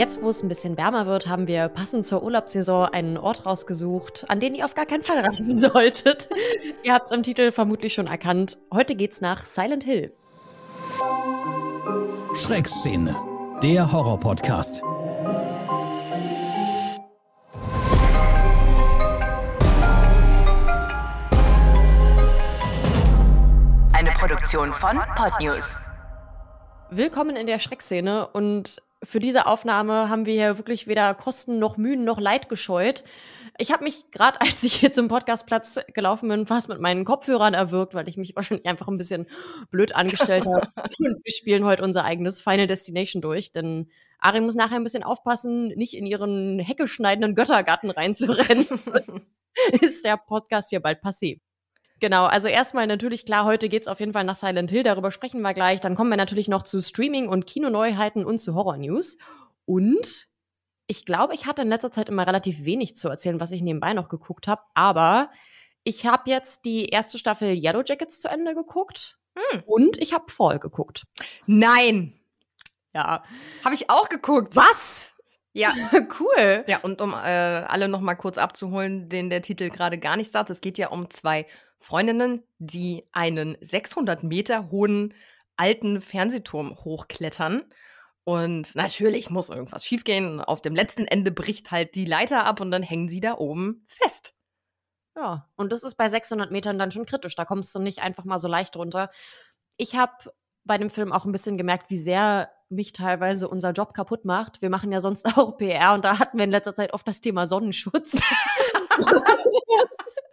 Jetzt, wo es ein bisschen wärmer wird, haben wir passend zur Urlaubssaison einen Ort rausgesucht, an den ihr auf gar keinen Fall reisen solltet. ihr habt es im Titel vermutlich schon erkannt. Heute geht's nach Silent Hill. Schreckszene, der Horror-Podcast. Eine Produktion von Podnews. Willkommen in der Schreckszene und für diese Aufnahme haben wir hier wirklich weder Kosten noch Mühen noch Leid gescheut. Ich habe mich gerade, als ich hier zum Podcastplatz gelaufen bin, fast mit meinen Kopfhörern erwürgt, weil ich mich wahrscheinlich einfach ein bisschen blöd angestellt habe. Und wir spielen heute unser eigenes Final Destination durch, denn Ari muss nachher ein bisschen aufpassen, nicht in ihren heckeschneidenden Göttergarten reinzurennen. ist der Podcast hier bald passé. Genau, also erstmal natürlich klar, heute geht's auf jeden Fall nach Silent Hill, darüber sprechen wir gleich. Dann kommen wir natürlich noch zu Streaming und Kinoneuheiten und zu Horror News. Und ich glaube, ich hatte in letzter Zeit immer relativ wenig zu erzählen, was ich nebenbei noch geguckt habe, aber ich habe jetzt die erste Staffel Yellow Jackets zu Ende geguckt Hm. und ich habe Fall geguckt. Nein, Ja. habe ich auch geguckt. Was? Ja. cool. Ja, und um äh, alle noch mal kurz abzuholen, den der Titel gerade gar nicht sagt, es geht ja um zwei Freundinnen, die einen 600 Meter hohen alten Fernsehturm hochklettern. Und natürlich muss irgendwas schiefgehen. Auf dem letzten Ende bricht halt die Leiter ab und dann hängen sie da oben fest. Ja, und das ist bei 600 Metern dann schon kritisch. Da kommst du nicht einfach mal so leicht runter. Ich habe bei dem Film auch ein bisschen gemerkt, wie sehr mich teilweise unser Job kaputt macht. Wir machen ja sonst auch PR und da hatten wir in letzter Zeit oft das Thema Sonnenschutz.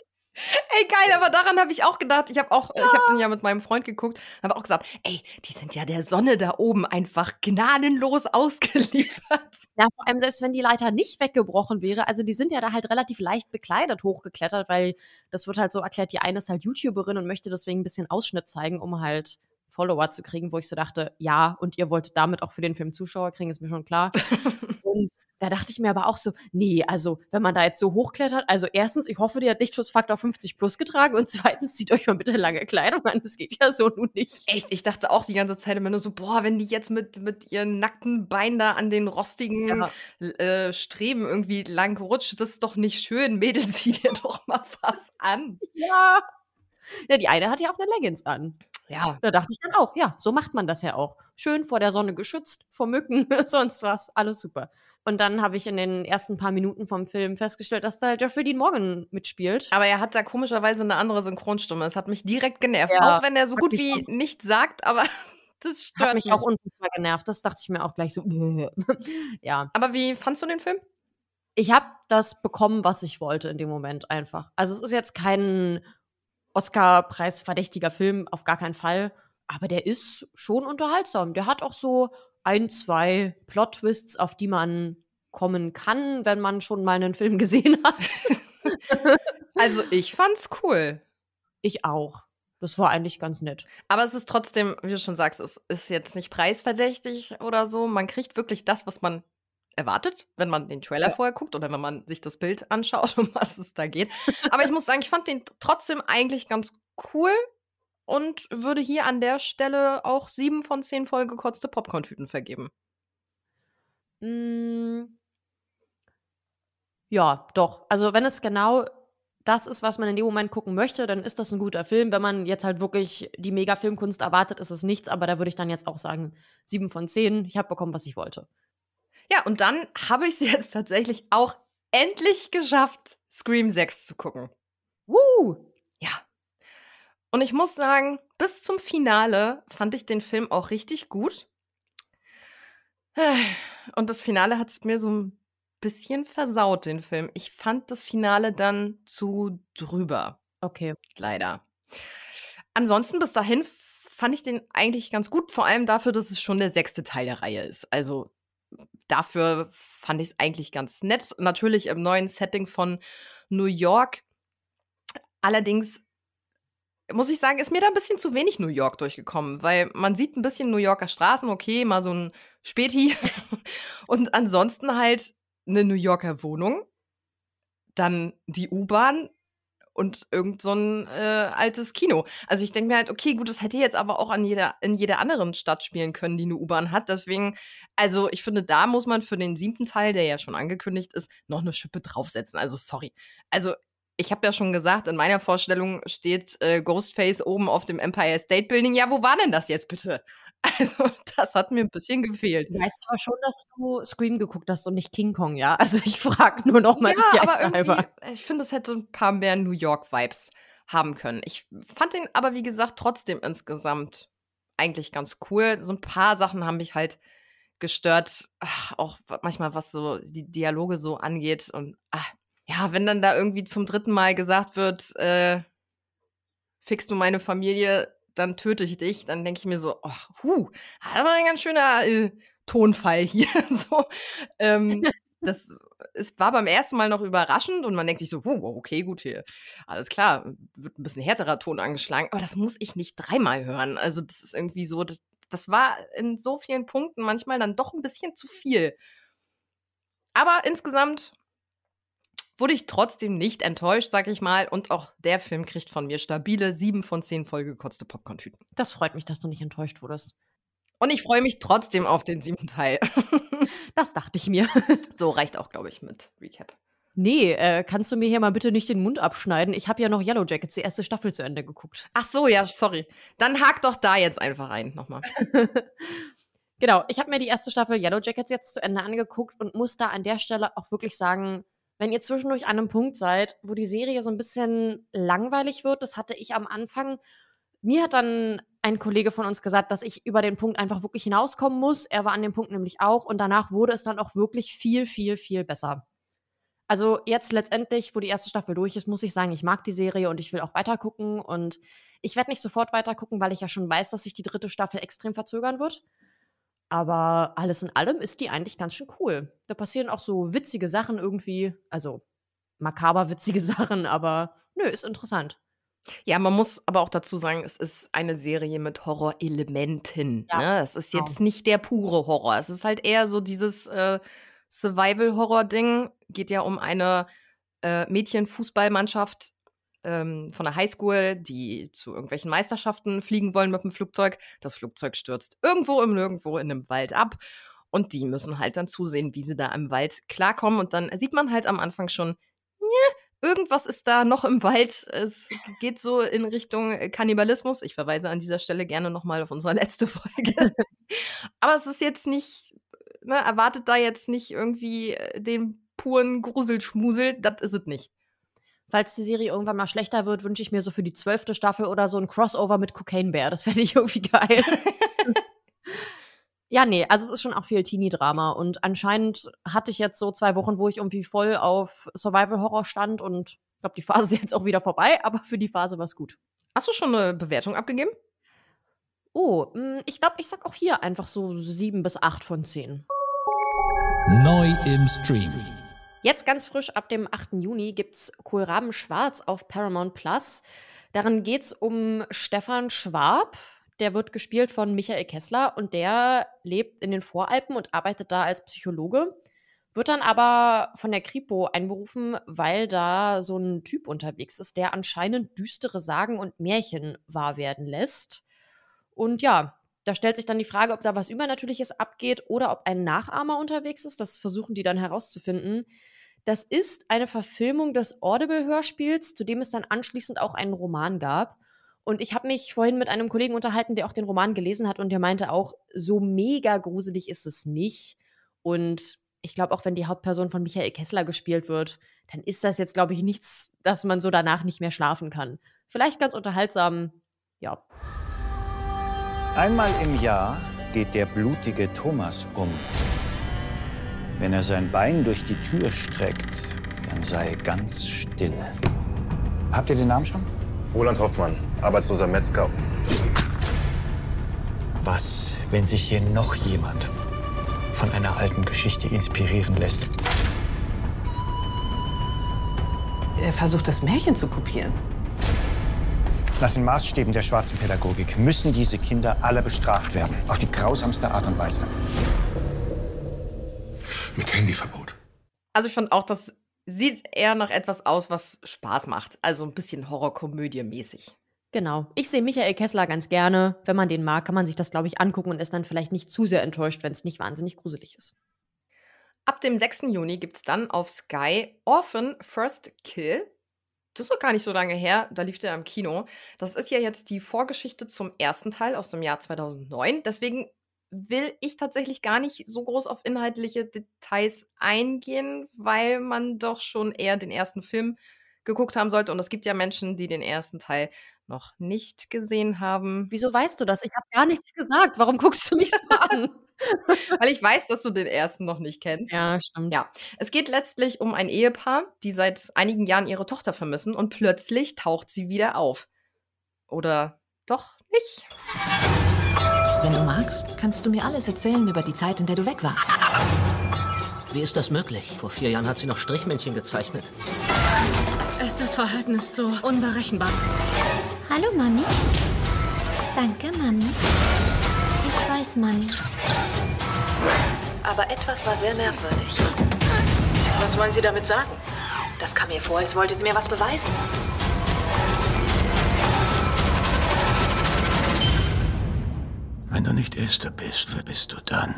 Ey, geil, aber daran habe ich auch gedacht. Ich habe auch, ich habe den ja mit meinem Freund geguckt, habe auch gesagt, ey, die sind ja der Sonne da oben einfach gnadenlos ausgeliefert. Ja, vor allem selbst wenn die Leiter nicht weggebrochen wäre, also die sind ja da halt relativ leicht bekleidet hochgeklettert, weil das wird halt so erklärt, die eine ist halt YouTuberin und möchte deswegen ein bisschen Ausschnitt zeigen, um halt Follower zu kriegen, wo ich so dachte, ja, und ihr wolltet damit auch für den Film Zuschauer kriegen, ist mir schon klar. und da dachte ich mir aber auch so, nee, also wenn man da jetzt so hochklettert, also erstens, ich hoffe, die hat Lichtschutzfaktor 50 plus getragen und zweitens, zieht euch mal bitte lange Kleidung an, das geht ja so nun nicht. Echt, ich dachte auch die ganze Zeit immer nur so, boah, wenn die jetzt mit, mit ihren nackten Beinen da an den rostigen Ja. äh, Streben irgendwie lang rutscht, das ist doch nicht schön. Mädel, zieh dir doch mal was an. Ja. Ja, die eine hat ja auch eine Leggings an. Ja. Da dachte ich dann auch, ja, so macht man das ja auch. Schön vor der Sonne geschützt, vor Mücken, sonst was, alles super. Und dann habe ich in den ersten paar Minuten vom Film festgestellt, dass da Jeffrey Dean Morgan mitspielt. Aber er hat da komischerweise eine andere Synchronstimme. Es hat mich direkt genervt. Ja, auch wenn er so gut wie auch- nichts sagt, aber das stört Hat mich auch unfassbar genervt. Das dachte ich mir auch gleich so. ja. Aber wie fandst du den Film? Ich habe das bekommen, was ich wollte in dem Moment einfach. Also es ist jetzt kein Oscar-Preis verdächtiger Film, auf gar keinen Fall. Aber der ist schon unterhaltsam. Der hat auch so ein, zwei Plot-Twists, auf die man kommen kann, wenn man schon mal einen Film gesehen hat. Also, ich fand's cool. ich auch. Das war eigentlich ganz nett. Aber es ist trotzdem, wie du schon sagst, es ist jetzt nicht preisverdächtig oder so. Man kriegt wirklich das, was man erwartet, wenn man den Trailer Ja. vorher guckt oder wenn man sich das Bild anschaut, um was es da geht. Aber ich muss sagen, ich fand den trotzdem eigentlich ganz cool und würde hier an der Stelle auch sieben von zehn vollgekotzte Popcorn-Tüten vergeben. Mm. Ja, doch. Also, wenn es genau das ist, was man in dem Moment gucken möchte, dann ist das ein guter Film. Wenn man jetzt halt wirklich die Mega-Filmkunst erwartet, ist es nichts. Aber da würde ich dann jetzt auch sagen, sieben von zehn. Ich habe bekommen, was ich wollte. Ja, und dann habe ich es jetzt tatsächlich auch endlich geschafft, Scream 6 zu gucken. Woo! Ja. Und ich muss sagen, bis zum Finale fand ich den Film auch richtig gut. Und das Finale hat es mir so ein bisschen versaut, den Film. Ich fand das Finale dann zu drüber, Okay. leider. Ansonsten bis dahin fand ich den eigentlich ganz gut, vor allem dafür, dass es schon der sechste Teil der Reihe ist. Also dafür fand ich es eigentlich ganz nett. Natürlich im neuen Setting von New York. Allerdings muss ich sagen, ist mir da ein bisschen zu wenig New York durchgekommen, weil man sieht ein bisschen New Yorker Straßen, okay, mal so ein Späti und ansonsten halt eine New Yorker Wohnung, dann die U-Bahn und irgend so ein äh, altes Kino. Also ich denke mir halt, okay, gut, das hätte jetzt aber auch an jeder, in jeder anderen Stadt spielen können, die eine U-Bahn hat. Deswegen, also ich finde, da muss man für den siebten Teil, der ja schon angekündigt ist, noch eine Schippe draufsetzen. Also sorry. Also ich habe ja schon gesagt, in meiner Vorstellung steht äh, Ghostface oben auf dem Empire State Building. Ja, wo war denn das jetzt bitte? Also, das hat mir ein bisschen gefehlt. Du weißt aber schon, dass du Scream geguckt hast und nicht King Kong, ja? Also, ich frage nur noch mal ja, aber irgendwie, ich finde, es hätte ein paar mehr New York-Vibes haben können. Ich fand den aber, wie gesagt, trotzdem insgesamt eigentlich ganz cool. So ein paar Sachen haben mich halt gestört, ach, auch manchmal, was so die Dialoge so angeht. Und ach, ja, wenn dann da irgendwie zum dritten Mal gesagt wird, äh, fixst du meine Familie, dann töte ich dich, dann denke ich mir so, oh, huh, das war ein ganz schöner äh, Tonfall hier. so, ähm, das es war beim ersten Mal noch überraschend und man denkt sich so, wow, okay, gut hier. Alles klar, wird ein bisschen härterer Ton angeschlagen, aber das muss ich nicht dreimal hören. Also, das ist irgendwie so, das, das war in so vielen Punkten manchmal dann doch ein bisschen zu viel. Aber insgesamt wurde ich trotzdem nicht enttäuscht, sag ich mal. Und auch der Film kriegt von mir stabile sieben von zehn vollgekotzte Popcorn-Tüten. Das freut mich, dass du nicht enttäuscht wurdest. Und ich freue mich trotzdem auf den siebten Teil. das dachte ich mir. so reicht auch, glaube ich, mit Recap. Nee, äh, kannst du mir hier mal bitte nicht den Mund abschneiden? Ich habe ja noch Yellow Jackets, die erste Staffel zu Ende geguckt. Ach so, ja, sorry. Dann hak doch da jetzt einfach ein, nochmal. genau, ich habe mir die erste Staffel Yellow Jackets jetzt zu Ende angeguckt und muss da an der Stelle auch wirklich sagen, wenn ihr zwischendurch an einem Punkt seid, wo die Serie so ein bisschen langweilig wird, das hatte ich am Anfang. Mir hat dann ein Kollege von uns gesagt, dass ich über den Punkt einfach wirklich hinauskommen muss. Er war an dem Punkt nämlich auch und danach wurde es dann auch wirklich viel, viel, viel besser. Also jetzt letztendlich, wo die erste Staffel durch ist, muss ich sagen, ich mag die Serie und ich will auch weiter gucken und ich werde nicht sofort weiter gucken, weil ich ja schon weiß, dass sich die dritte Staffel extrem verzögern wird. Aber alles in allem ist die eigentlich ganz schön cool. Da passieren auch so witzige Sachen irgendwie, also makaber witzige Sachen, aber nö, ist interessant. Ja, man muss aber auch dazu sagen, es ist eine Serie mit Horrorelementen. Ja, ne? Es ist genau. jetzt nicht der pure Horror. Es ist halt eher so dieses äh, Survival-Horror-Ding. Geht ja um eine äh, Mädchenfußballmannschaft, ähm, von der Highschool, die zu irgendwelchen Meisterschaften fliegen wollen mit dem Flugzeug. Das Flugzeug stürzt irgendwo im Nirgendwo in einem Wald ab. Und die müssen halt dann zusehen, wie sie da im Wald klarkommen. Und dann sieht man halt am Anfang schon, ja, irgendwas ist da noch im Wald. Es geht so in Richtung äh, Kannibalismus. Ich verweise an dieser Stelle gerne nochmal auf unsere letzte Folge. Aber es ist jetzt nicht, ne, erwartet da jetzt nicht irgendwie äh, den puren Gruselschmusel. Das ist es nicht falls die Serie irgendwann mal schlechter wird, wünsche ich mir so für die zwölfte Staffel oder so ein Crossover mit Cocaine Bear. Das fände ich irgendwie geil. ja, nee, also es ist schon auch viel Teenie-Drama und anscheinend hatte ich jetzt so zwei Wochen, wo ich irgendwie voll auf Survival-Horror stand und ich glaube, die Phase ist jetzt auch wieder vorbei, aber für die Phase war es gut. Hast du schon eine Bewertung abgegeben? Oh, hm, ich glaube, ich sag auch hier einfach so sieben bis acht von zehn. Neu im Stream. Jetzt ganz frisch ab dem 8. Juni gibt es Kohlraben Schwarz auf Paramount Plus. Darin geht es um Stefan Schwab. Der wird gespielt von Michael Kessler und der lebt in den Voralpen und arbeitet da als Psychologe. Wird dann aber von der Kripo einberufen, weil da so ein Typ unterwegs ist, der anscheinend düstere Sagen und Märchen wahr werden lässt. Und ja, da stellt sich dann die Frage, ob da was Übernatürliches abgeht oder ob ein Nachahmer unterwegs ist. Das versuchen die dann herauszufinden. Das ist eine Verfilmung des Audible-Hörspiels, zu dem es dann anschließend auch einen Roman gab. Und ich habe mich vorhin mit einem Kollegen unterhalten, der auch den Roman gelesen hat und der meinte auch, so mega gruselig ist es nicht. Und ich glaube, auch wenn die Hauptperson von Michael Kessler gespielt wird, dann ist das jetzt, glaube ich, nichts, dass man so danach nicht mehr schlafen kann. Vielleicht ganz unterhaltsam, ja. Einmal im Jahr geht der blutige Thomas um. Wenn er sein Bein durch die Tür streckt, dann sei ganz still. Habt ihr den Namen schon? Roland Hoffmann, arbeitsloser Metzger. Was, wenn sich hier noch jemand von einer alten Geschichte inspirieren lässt? Er versucht, das Märchen zu kopieren. Nach den Maßstäben der schwarzen Pädagogik müssen diese Kinder alle bestraft werden. Auf die grausamste Art und Weise mit Handyverbot. Also ich fand auch, dass sieht eher nach etwas aus, was Spaß macht. Also ein bisschen Horrorkomödie-mäßig. Genau. Ich sehe Michael Kessler ganz gerne. Wenn man den mag, kann man sich das, glaube ich, angucken und ist dann vielleicht nicht zu sehr enttäuscht, wenn es nicht wahnsinnig gruselig ist. Ab dem 6. Juni gibt es dann auf Sky Orphan First Kill. Das ist doch gar nicht so lange her, da lief der im Kino. Das ist ja jetzt die Vorgeschichte zum ersten Teil aus dem Jahr 2009. Deswegen will ich tatsächlich gar nicht so groß auf inhaltliche Details eingehen, weil man doch schon eher den ersten Film geguckt haben sollte. Und es gibt ja Menschen, die den ersten Teil noch nicht gesehen haben. Wieso weißt du das? Ich habe gar nichts gesagt. Warum guckst du mich so an? Weil ich weiß, dass du den ersten noch nicht kennst. Ja, stimmt. Ja, es geht letztlich um ein Ehepaar, die seit einigen Jahren ihre Tochter vermissen und plötzlich taucht sie wieder auf. Oder doch nicht? Wenn du magst, kannst du mir alles erzählen über die Zeit, in der du weg warst. Wie ist das möglich? Vor vier Jahren hat sie noch Strichmännchen gezeichnet. Esthers Verhalten ist so unberechenbar. Hallo, Mami. Danke, Mami. Ich weiß, Mami. Aber etwas war sehr merkwürdig. Was wollen Sie damit sagen? Das kam mir vor, als wollte sie mir was beweisen. Wenn du nicht Esther bist, wer bist du dann?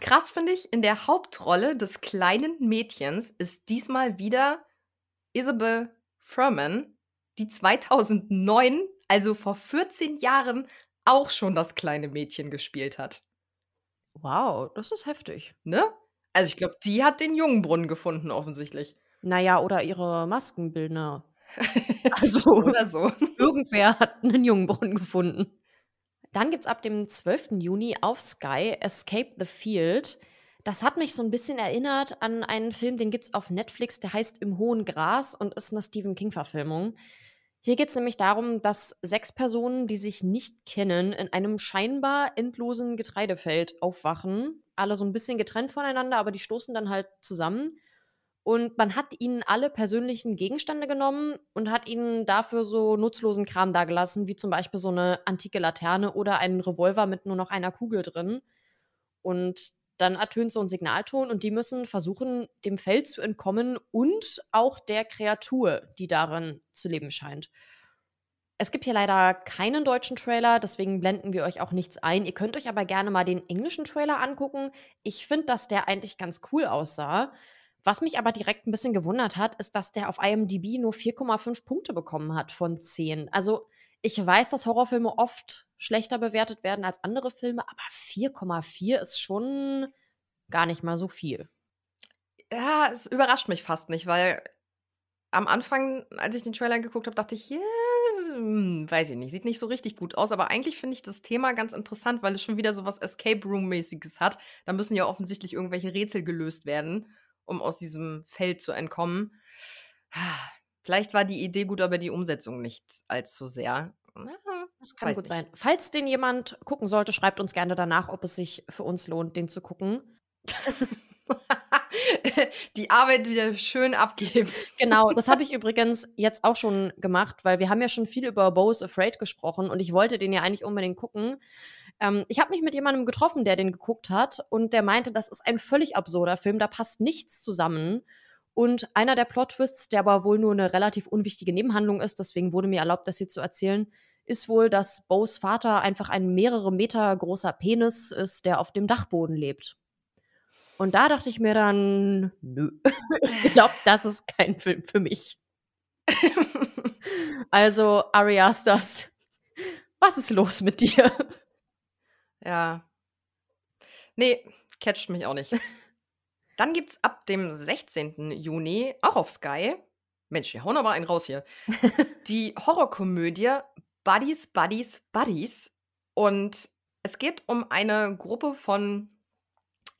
Krass finde ich, in der Hauptrolle des kleinen Mädchens ist diesmal wieder Isabel Furman, die 2009, also vor 14 Jahren, auch schon das kleine Mädchen gespielt hat. Wow, das ist heftig. Ne? Also ich glaube, die hat den Jungenbrunnen gefunden, offensichtlich. Naja, oder ihre Maskenbildner. Also, Oder so. irgendwer hat einen Jungenbrunnen gefunden. Dann gibt es ab dem 12. Juni auf Sky Escape the Field. Das hat mich so ein bisschen erinnert an einen Film, den gibt es auf Netflix, der heißt Im hohen Gras und ist eine Stephen King-Verfilmung. Hier geht es nämlich darum, dass sechs Personen, die sich nicht kennen, in einem scheinbar endlosen Getreidefeld aufwachen. Alle so ein bisschen getrennt voneinander, aber die stoßen dann halt zusammen. Und man hat ihnen alle persönlichen Gegenstände genommen und hat ihnen dafür so nutzlosen Kram dagelassen, wie zum Beispiel so eine antike Laterne oder einen Revolver mit nur noch einer Kugel drin. Und dann ertönt so ein Signalton und die müssen versuchen, dem Feld zu entkommen und auch der Kreatur, die darin zu leben scheint. Es gibt hier leider keinen deutschen Trailer, deswegen blenden wir euch auch nichts ein. Ihr könnt euch aber gerne mal den englischen Trailer angucken. Ich finde, dass der eigentlich ganz cool aussah. Was mich aber direkt ein bisschen gewundert hat, ist, dass der auf IMDb nur 4,5 Punkte bekommen hat von 10. Also ich weiß, dass Horrorfilme oft schlechter bewertet werden als andere Filme, aber 4,4 ist schon gar nicht mal so viel. Ja, es überrascht mich fast nicht, weil am Anfang, als ich den Trailer geguckt habe, dachte ich, yeah, hm, weiß ich nicht, sieht nicht so richtig gut aus, aber eigentlich finde ich das Thema ganz interessant, weil es schon wieder so was Escape Room-mäßiges hat. Da müssen ja offensichtlich irgendwelche Rätsel gelöst werden um aus diesem Feld zu entkommen. Vielleicht war die Idee gut, aber die Umsetzung nicht allzu sehr. Das kann gut nicht. sein. Falls den jemand gucken sollte, schreibt uns gerne danach, ob es sich für uns lohnt, den zu gucken. die Arbeit wieder schön abgeben. Genau, das habe ich übrigens jetzt auch schon gemacht, weil wir haben ja schon viel über Bo's Afraid gesprochen und ich wollte den ja eigentlich unbedingt gucken. Ähm, ich habe mich mit jemandem getroffen, der den geguckt hat und der meinte, das ist ein völlig absurder Film, da passt nichts zusammen. Und einer der Plot-Twists, der aber wohl nur eine relativ unwichtige Nebenhandlung ist, deswegen wurde mir erlaubt, das hier zu erzählen, ist wohl, dass Bo's Vater einfach ein mehrere Meter großer Penis ist, der auf dem Dachboden lebt. Und da dachte ich mir dann, nö, ich glaube, das ist kein Film für mich. also, Ari Asters, was ist los mit dir? Ja. Nee, catcht mich auch nicht. Dann gibt's ab dem 16. Juni auch auf Sky Mensch, wir hauen aber einen raus hier. Die Horrorkomödie Buddies, Buddies, Buddies. Und es geht um eine Gruppe von,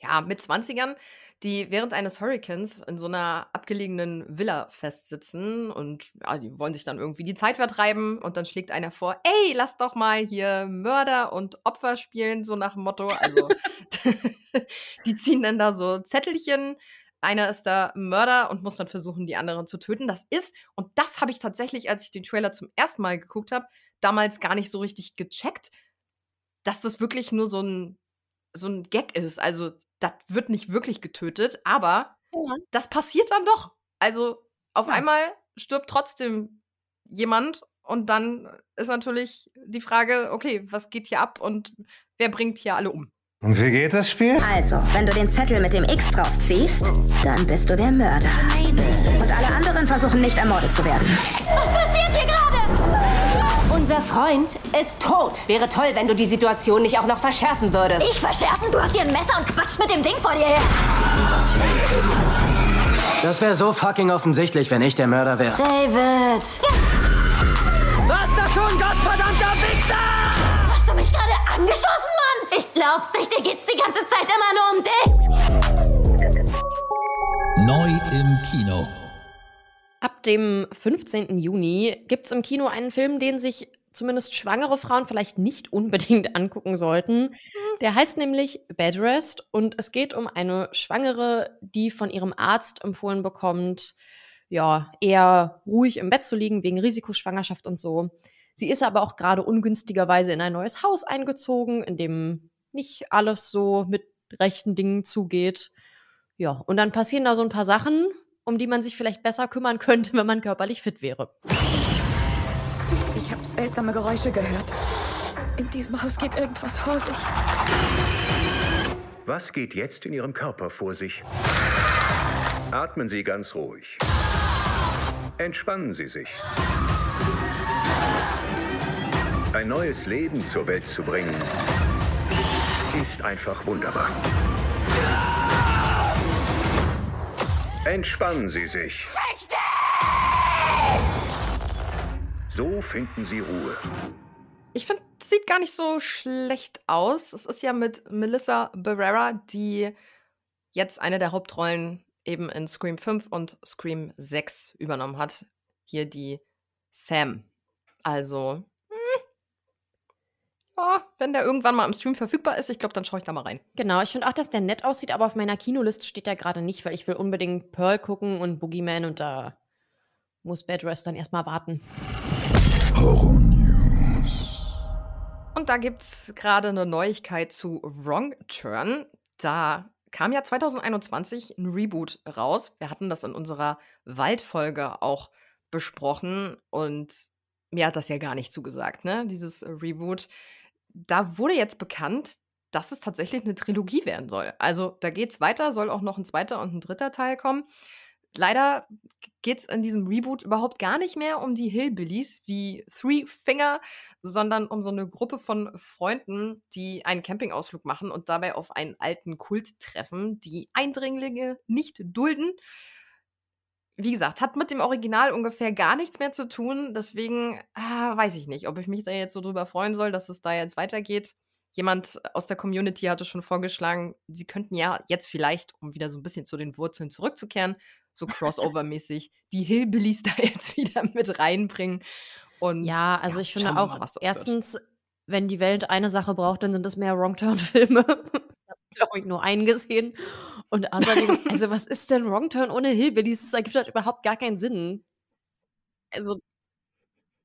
ja, mit 20ern, die während eines Hurricanes in so einer abgelegenen Villa festsitzen und ja, die wollen sich dann irgendwie die Zeit vertreiben und dann schlägt einer vor, ey, lass doch mal hier Mörder und Opfer spielen, so nach dem Motto. Also die ziehen dann da so Zettelchen. Einer ist da Mörder und muss dann versuchen, die anderen zu töten. Das ist, und das habe ich tatsächlich, als ich den Trailer zum ersten Mal geguckt habe, damals gar nicht so richtig gecheckt, dass das wirklich nur so ein, so ein Gag ist. Also das wird nicht wirklich getötet, aber das passiert dann doch. Also auf einmal stirbt trotzdem jemand und dann ist natürlich die Frage, okay, was geht hier ab und wer bringt hier alle um? Und wie geht das Spiel? Also, wenn du den Zettel mit dem X drauf ziehst, dann bist du der Mörder. Und alle anderen versuchen nicht ermordet zu werden. Was? Unser Freund ist tot. Wäre toll, wenn du die Situation nicht auch noch verschärfen würdest. Ich verschärfen? Du hast hier ein Messer und quatscht mit dem Ding vor dir her. Das wäre so fucking offensichtlich, wenn ich der Mörder wäre. David! Was das tun, gottverdammter Wichser! Hast du mich gerade angeschossen, Mann? Ich glaub's nicht, dir geht's die ganze Zeit immer nur um dich. Neu im Kino. Dem 15. Juni gibt es im Kino einen Film, den sich zumindest schwangere Frauen vielleicht nicht unbedingt angucken sollten. Der heißt nämlich Bed Rest und es geht um eine Schwangere, die von ihrem Arzt empfohlen bekommt, ja, eher ruhig im Bett zu liegen wegen Risikoschwangerschaft und so. Sie ist aber auch gerade ungünstigerweise in ein neues Haus eingezogen, in dem nicht alles so mit rechten Dingen zugeht. Ja, und dann passieren da so ein paar Sachen, um die man sich vielleicht besser kümmern könnte, wenn man körperlich fit wäre. Ich habe seltsame Geräusche gehört. In diesem Haus geht irgendwas vor sich. Was geht jetzt in Ihrem Körper vor sich? Atmen Sie ganz ruhig. Entspannen Sie sich. Ein neues Leben zur Welt zu bringen, ist einfach wunderbar. Entspannen Sie sich. So finden Sie Ruhe. Ich finde, es sieht gar nicht so schlecht aus. Es ist ja mit Melissa Barrera, die jetzt eine der Hauptrollen eben in Scream 5 und Scream 6 übernommen hat. Hier die Sam. Also, ja, wenn der irgendwann mal im Stream verfügbar ist, ich glaube, dann schaue ich da mal rein. Genau, ich finde auch, dass der nett aussieht, aber auf meiner Kinoliste steht der gerade nicht, weil ich will unbedingt Pearl gucken und Boogeyman und da muss Bed Rest dann erstmal warten. Und da gibt es gerade eine Neuigkeit zu Wrong Turn. Da kam ja 2021 ein Reboot raus. Wir hatten das in unserer Waldfolge auch besprochen und mir hat das ja gar nicht zugesagt, ne? Dieses Reboot. Da wurde jetzt bekannt, dass es tatsächlich eine Trilogie werden soll. Also da geht es weiter, soll auch noch ein zweiter und ein dritter Teil kommen. Leider geht es in diesem Reboot überhaupt gar nicht mehr um die Hillbillies wie Three Finger, sondern um so eine Gruppe von Freunden, die einen Campingausflug machen und dabei auf einen alten Kult treffen, die Eindringlinge nicht dulden. Wie gesagt, hat mit dem Original ungefähr gar nichts mehr zu tun. Deswegen ah, weiß ich nicht, ob ich mich da jetzt so drüber freuen soll, dass es da jetzt weitergeht. Jemand aus der Community hatte schon vorgeschlagen, sie könnten ja jetzt vielleicht, um wieder so ein bisschen zu den Wurzeln zurückzukehren, so crossover-mäßig, die Hillbillies da jetzt wieder mit reinbringen. Und Ja, also ja, ich finde auch, mal, das wird. erstens, wenn die Welt eine Sache braucht, dann sind es mehr Wrong-Turn-Filme. Ich glaube ich, nur einen gesehen. Und außerdem, also was ist denn Wrong-Turn ohne Hillbillies? Das ergibt halt überhaupt gar keinen Sinn. Also,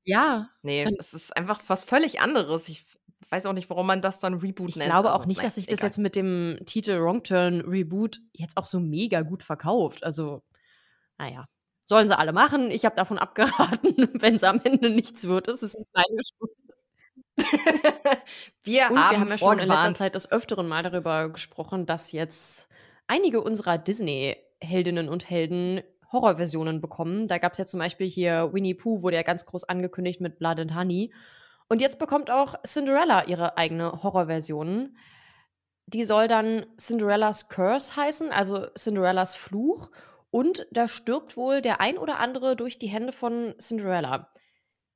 ja. Nee, dann- es ist einfach was völlig anderes. Ich weiß auch nicht, warum man das dann Reboot Ich nennt. glaube auch Also, nicht, nein, dass sich das jetzt mit dem Titel Wrong Turn Reboot jetzt auch so mega gut verkauft. Also, naja, sollen sie alle machen. Ich habe davon abgeraten, wenn es am Ende nichts wird. Es ist ein kleines Schuld. Wir Und haben wir haben ja schon in letzter. Zeit des Öfteren mal darüber gesprochen, dass jetzt einige unserer Disney-Heldinnen und Helden Horrorversionen bekommen. Da gab es ja zum Beispiel hier Winnie Pooh, wurde ja ganz groß angekündigt mit Blood and Honey. Und jetzt bekommt auch Cinderella ihre eigene Horrorversion. Die soll dann Cinderellas Curse heißen, also Cinderellas Fluch. Und da stirbt wohl der ein oder andere durch die Hände von Cinderella.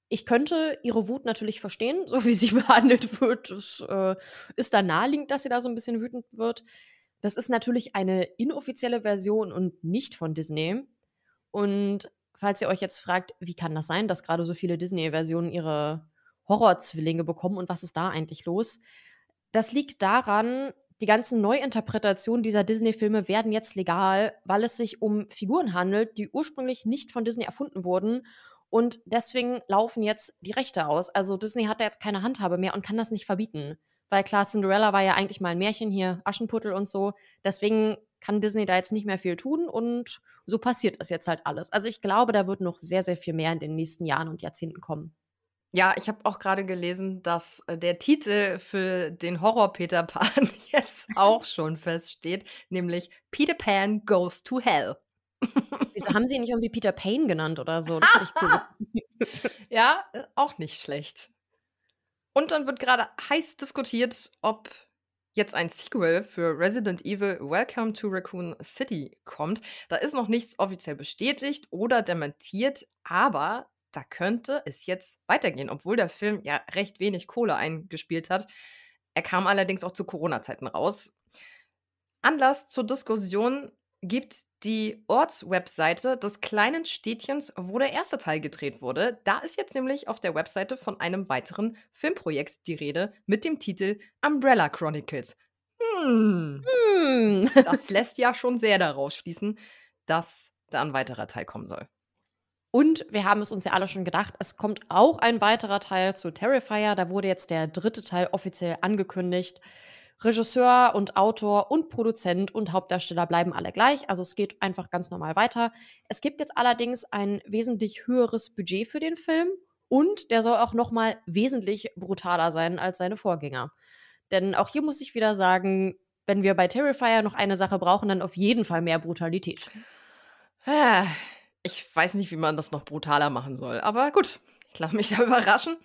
Ich könnte ihre Wut natürlich verstehen, so wie sie behandelt wird. Das äh, ist da naheliegend, dass sie da so ein bisschen wütend wird. Das ist natürlich eine inoffizielle Version und nicht von Disney. Und falls ihr euch jetzt fragt, wie kann das sein, dass gerade so viele Disney-Versionen ihre Horrorzwillinge bekommen und was ist da eigentlich los? Das liegt daran, die ganzen Neuinterpretationen dieser Disney-Filme werden jetzt legal, weil es sich um Figuren handelt, die ursprünglich nicht von Disney erfunden wurden. Und deswegen laufen jetzt die Rechte aus. Also Disney hat da jetzt keine Handhabe mehr und kann das nicht verbieten. Weil klar, Cinderella war ja eigentlich mal ein Märchen hier, Aschenputtel und so. Deswegen kann Disney da jetzt nicht mehr viel tun und so passiert das jetzt halt alles. Also ich glaube, da wird noch sehr, sehr viel mehr in den nächsten Jahren und Jahrzehnten kommen. Ja, ich habe auch gerade gelesen, dass äh, der Titel für den Horror Peter Pan jetzt auch schon feststeht, nämlich Peter Pan Goes to Hell. Wieso haben sie ihn nicht irgendwie Peter Payne genannt oder so? Das ich cool. ja, äh, auch nicht schlecht. Und dann wird gerade heiß diskutiert, ob jetzt ein Sequel für Resident Evil Welcome to Raccoon City kommt. Da ist noch nichts offiziell bestätigt oder dementiert, aber da könnte es jetzt weitergehen, obwohl der Film ja recht wenig Kohle eingespielt hat. Er kam allerdings auch zu Corona-Zeiten raus. Anlass zur Diskussion gibt die Ortswebseite des kleinen Städtchens, wo der erste Teil gedreht wurde. Da ist jetzt nämlich auf der Webseite von einem weiteren Filmprojekt die Rede mit dem Titel Umbrella Chronicles. Hm. hm. Das lässt ja schon sehr daraus schließen, dass da ein weiterer Teil kommen soll. Und wir haben es uns ja alle schon gedacht, es kommt auch ein weiterer Teil zu Terrifier. Da wurde jetzt der dritte Teil offiziell angekündigt. Regisseur und Autor und Produzent und Hauptdarsteller bleiben alle gleich. Also es geht einfach ganz normal weiter. Es gibt jetzt allerdings ein wesentlich höheres Budget für den Film und der soll auch noch mal wesentlich brutaler sein als seine Vorgänger. Denn auch hier muss ich wieder sagen, wenn wir bei Terrifier noch eine Sache brauchen, dann auf jeden Fall mehr Brutalität. Ah, ich weiß nicht, wie man das noch brutaler machen soll, aber gut, ich lasse mich da überraschen.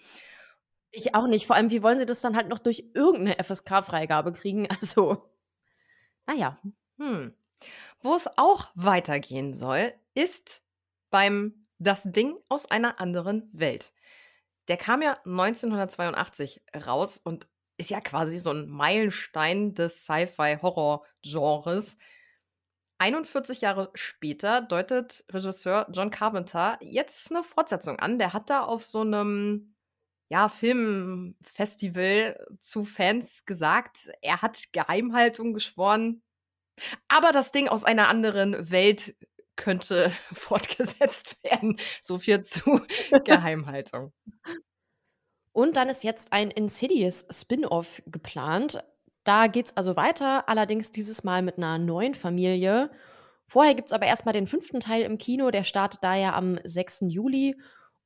Ich auch nicht. Vor allem, wie wollen sie das dann halt noch durch irgendeine FSK-Freigabe kriegen? Also, naja. Hm. Wo es auch weitergehen soll, ist beim Das Ding aus einer anderen Welt. Der kam ja 1982 raus und ist ja quasi so ein Meilenstein des Sci-Fi-Horror-Genres. 41 Jahre später deutet Regisseur John Carpenter jetzt eine Fortsetzung an. Der hat da auf so einem ja, Filmfestival zu Fans gesagt, er hat Geheimhaltung geschworen, aber das Ding aus einer anderen Welt könnte fortgesetzt werden. So viel zu Geheimhaltung. Und dann ist jetzt ein Insidious Spin-off geplant. Da geht es also weiter, allerdings dieses Mal mit einer neuen Familie. Vorher gibt es aber erstmal den fünften Teil im Kino, der startet da ja am 6. Juli.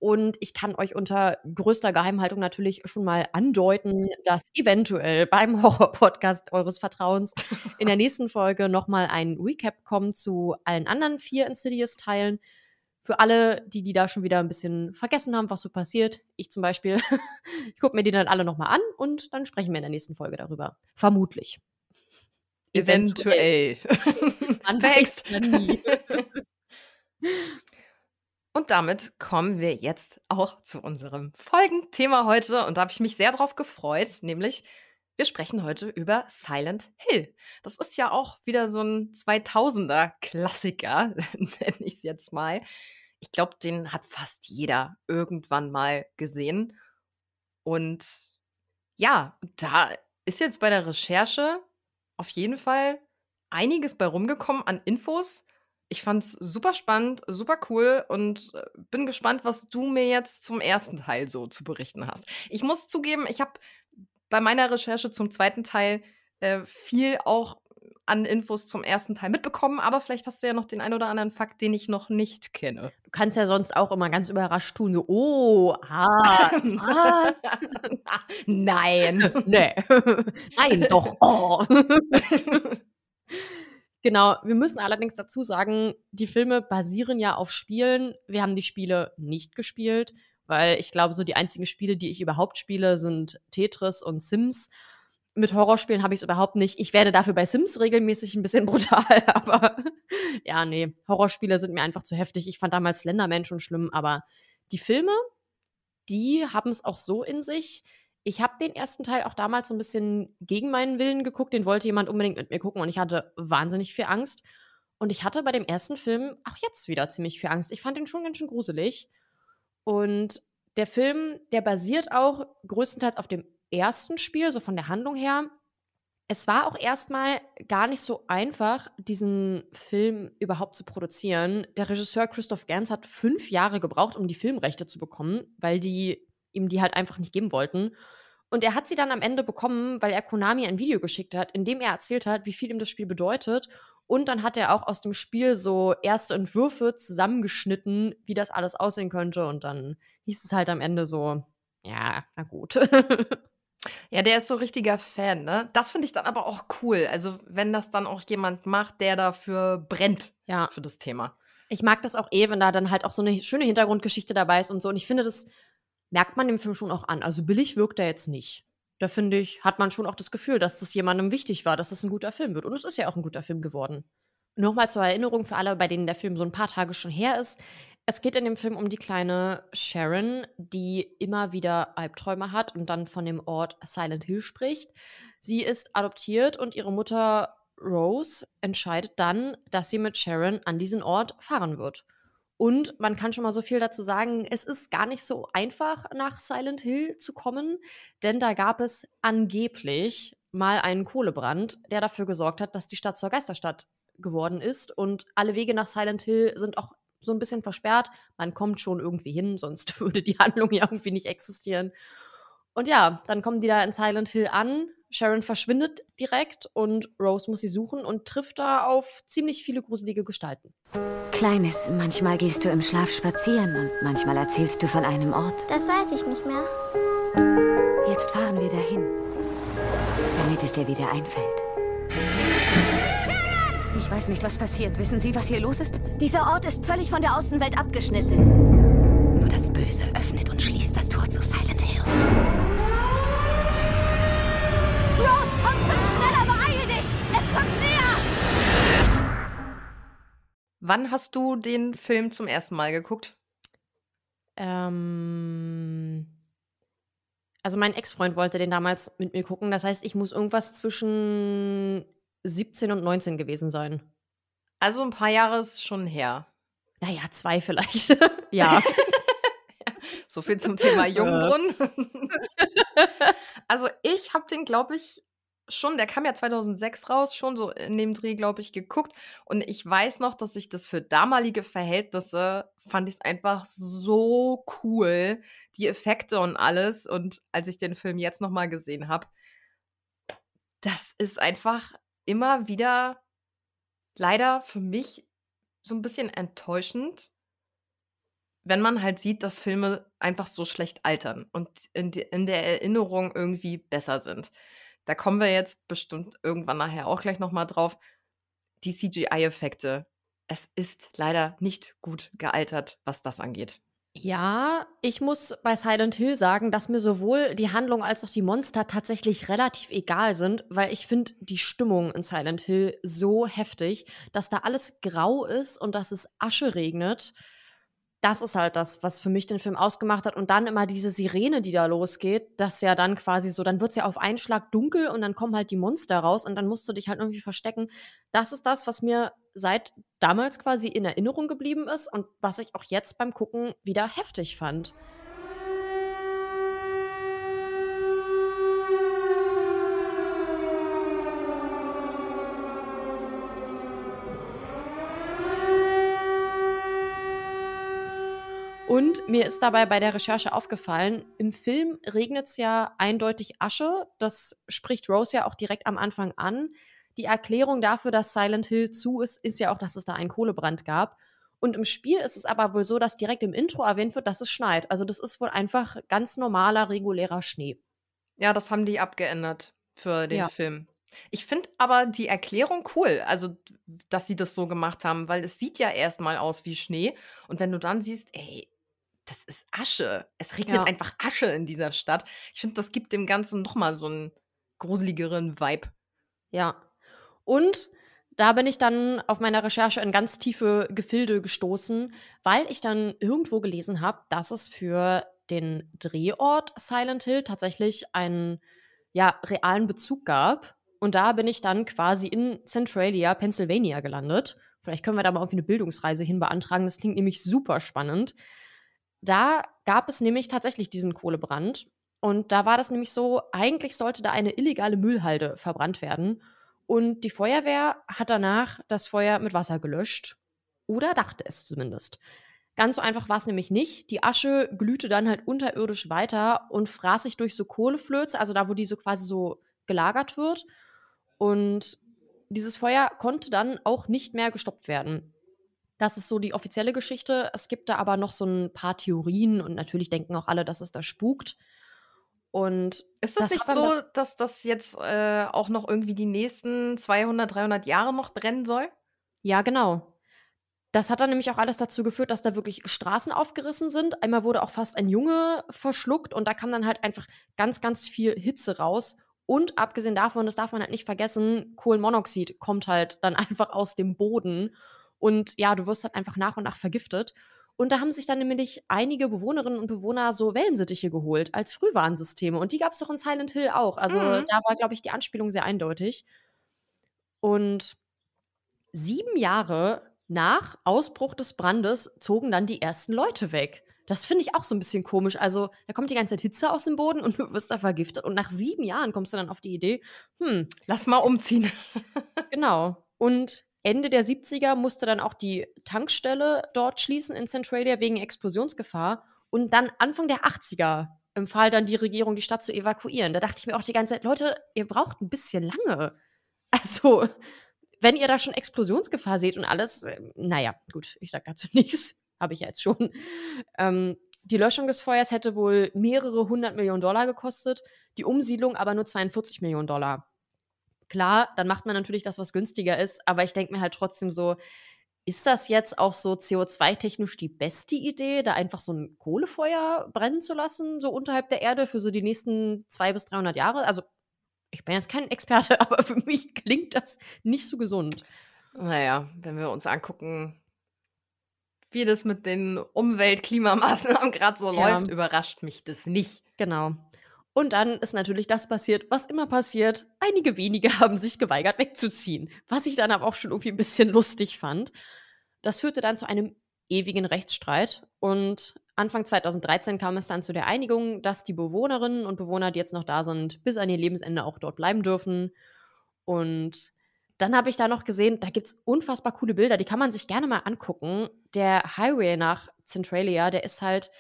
Und ich kann euch unter größter Geheimhaltung natürlich schon mal andeuten, dass eventuell beim Horror-Podcast eures Vertrauens in der nächsten Folge nochmal ein Recap kommt zu allen anderen vier Insidious-Teilen. Für alle, die, die da schon wieder ein bisschen vergessen haben, was so passiert, ich zum Beispiel, ich gucke mir die dann alle nochmal an und dann sprechen wir in der nächsten Folge darüber. Vermutlich. Eventuell. Man weiß ja nie. Und damit kommen wir jetzt auch zu unserem Folgenthema heute. Und da habe ich mich sehr drauf gefreut, nämlich wir sprechen heute über Silent Hill. Das ist ja auch wieder so ein 2000er Klassiker, nenne ich es jetzt mal. Ich glaube, den hat fast jeder irgendwann mal gesehen. Und ja, da ist jetzt bei der Recherche auf jeden Fall einiges bei rumgekommen an Infos, ich fand's super spannend, super cool und äh, bin gespannt, was du mir jetzt zum ersten Teil so zu berichten hast. Ich muss zugeben, ich habe bei meiner Recherche zum zweiten Teil äh, viel auch an Infos zum ersten Teil mitbekommen, aber vielleicht hast du ja noch den ein oder anderen Fakt, den ich noch nicht kenne. Du kannst ja sonst auch immer ganz überrascht tun, so, oh, ah, was? Nein. nee. Nein, doch. Oh. Genau, wir müssen allerdings dazu sagen, die Filme basieren ja auf Spielen. Wir haben die Spiele nicht gespielt, weil ich glaube, so die einzigen Spiele, die ich überhaupt spiele, sind Tetris und Sims. Mit Horrorspielen habe ich es überhaupt nicht. Ich werde dafür bei Sims regelmäßig ein bisschen brutal, aber ja, nee, Horrorspiele sind mir einfach zu heftig. Ich fand damals Slenderman schon schlimm, aber die Filme, die haben es auch so in sich, ich habe den ersten Teil auch damals so ein bisschen gegen meinen Willen geguckt. Den wollte jemand unbedingt mit mir gucken und ich hatte wahnsinnig viel Angst. Und ich hatte bei dem ersten Film auch jetzt wieder ziemlich viel Angst. Ich fand den schon ganz schön gruselig. Und der Film, der basiert auch größtenteils auf dem ersten Spiel, so von der Handlung her. Es war auch erstmal gar nicht so einfach, diesen Film überhaupt zu produzieren. Der Regisseur Christoph Gans hat fünf Jahre gebraucht, um die Filmrechte zu bekommen, weil die ihm die halt einfach nicht geben wollten. Und er hat sie dann am Ende bekommen, weil er Konami ein Video geschickt hat, in dem er erzählt hat, wie viel ihm das Spiel bedeutet Und dann hat er auch aus dem Spiel so erste Entwürfe zusammengeschnitten, wie das alles aussehen könnte. Und dann hieß es halt am Ende so, ja, na gut. Ja, der ist so richtiger Fan, ne? Das finde ich dann aber auch cool. Also, wenn das dann auch jemand macht, der dafür brennt Ja. für das Thema. Ich mag das auch eh, wenn da dann halt auch so eine schöne Hintergrundgeschichte dabei ist und so. Und ich finde, das merkt man dem Film schon auch an. Also billig wirkt er jetzt nicht. Da finde ich, hat man schon auch das Gefühl, dass das jemandem wichtig war, dass das ein guter Film wird. Und es ist ja auch ein guter Film geworden. Nochmal zur Erinnerung für alle, bei denen der Film so ein paar Tage schon her ist. Es geht in dem Film um die kleine Sharon, die immer wieder Albträume hat und dann von dem Ort Silent Hill spricht. Sie ist adoptiert und ihre Mutter Rose entscheidet dann, dass sie mit Sharon an diesen Ort fahren wird. Und man kann schon mal so viel dazu sagen, es ist gar nicht so einfach, nach Silent Hill zu kommen, denn da gab es angeblich mal einen Kohlebrand, der dafür gesorgt hat, dass die Stadt zur Geisterstadt geworden ist. Und alle Wege nach Silent Hill sind auch so ein bisschen versperrt. Man kommt schon irgendwie hin, sonst würde die Handlung ja irgendwie nicht existieren. Und ja, dann kommen die da in Silent Hill an. Sharon verschwindet direkt und Rose muss sie suchen und trifft da auf ziemlich viele gruselige Gestalten. Kleines, manchmal gehst du im Schlaf spazieren und manchmal erzählst du von einem Ort. Das weiß ich nicht mehr. Jetzt fahren wir dahin, damit es dir wieder einfällt. Ich weiß nicht, was passiert. Wissen Sie, was hier los ist? Dieser Ort ist völlig von der Außenwelt abgeschnitten. Nur das Böse öffnet und schließt das Tor zu Silent Hill. Wann hast du den Film zum ersten Mal geguckt? Ähm, also mein Ex-Freund wollte den damals mit mir gucken. Das heißt, ich muss irgendwas zwischen 17 und 19 gewesen sein. Also ein paar Jahre ist schon her. Naja, zwei vielleicht. ja. So viel zum Thema Jungbrunnen. also ich habe den, glaube ich, schon, der kam ja 2006 raus, schon so in dem Dreh, glaube ich, geguckt. Und ich weiß noch, dass ich das für damalige Verhältnisse fand ich es einfach so cool, die Effekte und alles. Und als ich den Film jetzt nochmal gesehen habe, das ist einfach immer wieder leider für mich so ein bisschen enttäuschend, wenn man halt sieht, dass Filme einfach so schlecht altern und in, die, in der Erinnerung irgendwie besser sind. Da kommen wir jetzt bestimmt irgendwann nachher auch gleich nochmal drauf. Die CGI-Effekte. Es ist leider nicht gut gealtert, was das angeht. Ja, ich muss bei Silent Hill sagen, dass mir sowohl die Handlung als auch die Monster tatsächlich relativ egal sind, weil ich finde die Stimmung in Silent Hill so heftig, dass da alles grau ist und dass es Asche regnet. Das ist halt das, was für mich den Film ausgemacht hat. Und dann immer diese Sirene, die da losgeht, das ja dann quasi so, dann wird es ja auf einen Schlag dunkel und dann kommen halt die Monster raus und dann musst du dich halt irgendwie verstecken. Das ist das, was mir seit damals quasi in Erinnerung geblieben ist und was ich auch jetzt beim Gucken wieder heftig fand. Und mir ist dabei bei der Recherche aufgefallen, im Film regnet es ja eindeutig Asche. Das spricht Rose ja auch direkt am Anfang an. Die Erklärung dafür, dass Silent Hill zu ist, ist ja auch, dass es da einen Kohlebrand gab. Und im Spiel ist es aber wohl so, dass direkt im Intro erwähnt wird, dass es schneit. Also das ist wohl einfach ganz normaler, regulärer Schnee. Ja, das haben die abgeändert für den Ja. Film. Ich finde aber die Erklärung cool, also dass sie das so gemacht haben, weil es sieht ja erstmal aus wie Schnee. Und wenn du dann siehst, ey, das ist Asche. Es regnet Ja. einfach Asche in dieser Stadt. Ich finde, das gibt dem Ganzen nochmal so einen gruseligeren Vibe. Ja. Und da bin ich dann auf meiner Recherche in ganz tiefe Gefilde gestoßen, weil ich dann irgendwo gelesen habe, dass es für den Drehort Silent Hill tatsächlich einen ja, realen Bezug gab. Und da bin ich dann quasi in Centralia, Pennsylvania gelandet. Vielleicht können wir da mal irgendwie eine Bildungsreise hin beantragen. Das klingt nämlich super spannend. Da gab es nämlich tatsächlich diesen Kohlebrand. Und da war das nämlich so, eigentlich sollte da eine illegale Müllhalde verbrannt werden. Und die Feuerwehr hat danach das Feuer mit Wasser gelöscht. Oder dachte es zumindest. Ganz so einfach war es nämlich nicht. Die Asche glühte dann halt unterirdisch weiter und fraß sich durch so Kohleflöze, also da, wo die so quasi so gelagert wird. Und dieses Feuer konnte dann auch nicht mehr gestoppt werden. Das ist so die offizielle Geschichte. Es gibt da aber noch so ein paar Theorien und natürlich denken auch alle, dass es da spukt. Und Ist das, das nicht so, dass das jetzt äh, auch noch irgendwie die nächsten 200, 300 Jahre noch brennen soll? Ja, genau. Das hat dann nämlich auch alles dazu geführt, dass da wirklich Straßen aufgerissen sind. Einmal wurde auch fast ein Junge verschluckt und da kam dann halt einfach ganz, ganz viel Hitze raus. Und abgesehen davon, das darf man halt nicht vergessen, Kohlenmonoxid kommt halt dann einfach aus dem Boden. Und ja, du wirst halt einfach nach und nach vergiftet. Und da haben sich dann nämlich einige Bewohnerinnen und Bewohner so Wellensittiche geholt als Frühwarnsysteme. Und die gab es doch in Silent Hill auch. Also Mhm. da war, glaube ich, die Anspielung sehr eindeutig. Und sieben Jahre nach Ausbruch des Brandes zogen dann die ersten Leute weg. Das finde ich auch so ein bisschen komisch. Also, da kommt die ganze Zeit Hitze aus dem Boden und du wirst da vergiftet. Und nach sieben Jahren kommst du dann auf die Idee, hm, Lass mal umziehen. genau. Und Ende der 70er musste dann auch die Tankstelle dort schließen in Centralia wegen Explosionsgefahr. Und dann Anfang der 80er empfahl dann die Regierung, die Stadt zu evakuieren. Da dachte ich mir auch die ganze Zeit, Leute, ihr braucht ein bisschen lange. Also, wenn ihr da schon Explosionsgefahr seht und alles, äh, naja, gut, ich sag dazu nichts, habe ich ja jetzt schon. Ähm, die Löschung des Feuers hätte wohl mehrere hundert Millionen Dollar gekostet, die Umsiedlung aber nur 42 Millionen Dollar. Klar, dann macht man natürlich das, was günstiger ist, aber ich denke mir halt trotzdem so, ist das jetzt auch so CO2-technisch die beste Idee, da einfach so ein Kohlefeuer brennen zu lassen, so unterhalb der Erde für so die nächsten 200 bis 300 Jahre? Also, ich bin jetzt kein Experte, aber für mich klingt das nicht so gesund. Naja, wenn wir uns angucken, wie das mit den Umwelt-Klimamaßnahmen gerade so Ja. läuft, überrascht mich das nicht. Genau. Und dann ist natürlich das passiert, was immer passiert. Einige wenige haben sich geweigert, wegzuziehen. Was ich dann aber auch schon irgendwie ein bisschen lustig fand. Das führte dann zu einem ewigen Rechtsstreit. Und Anfang 2013 kam es dann zu der Einigung, dass die Bewohnerinnen und Bewohner, die jetzt noch da sind, bis an ihr Lebensende auch dort bleiben dürfen. Und dann habe ich da noch gesehen, da gibt es unfassbar coole Bilder, die kann man sich gerne mal angucken. Der Highway nach Centralia, der ist halt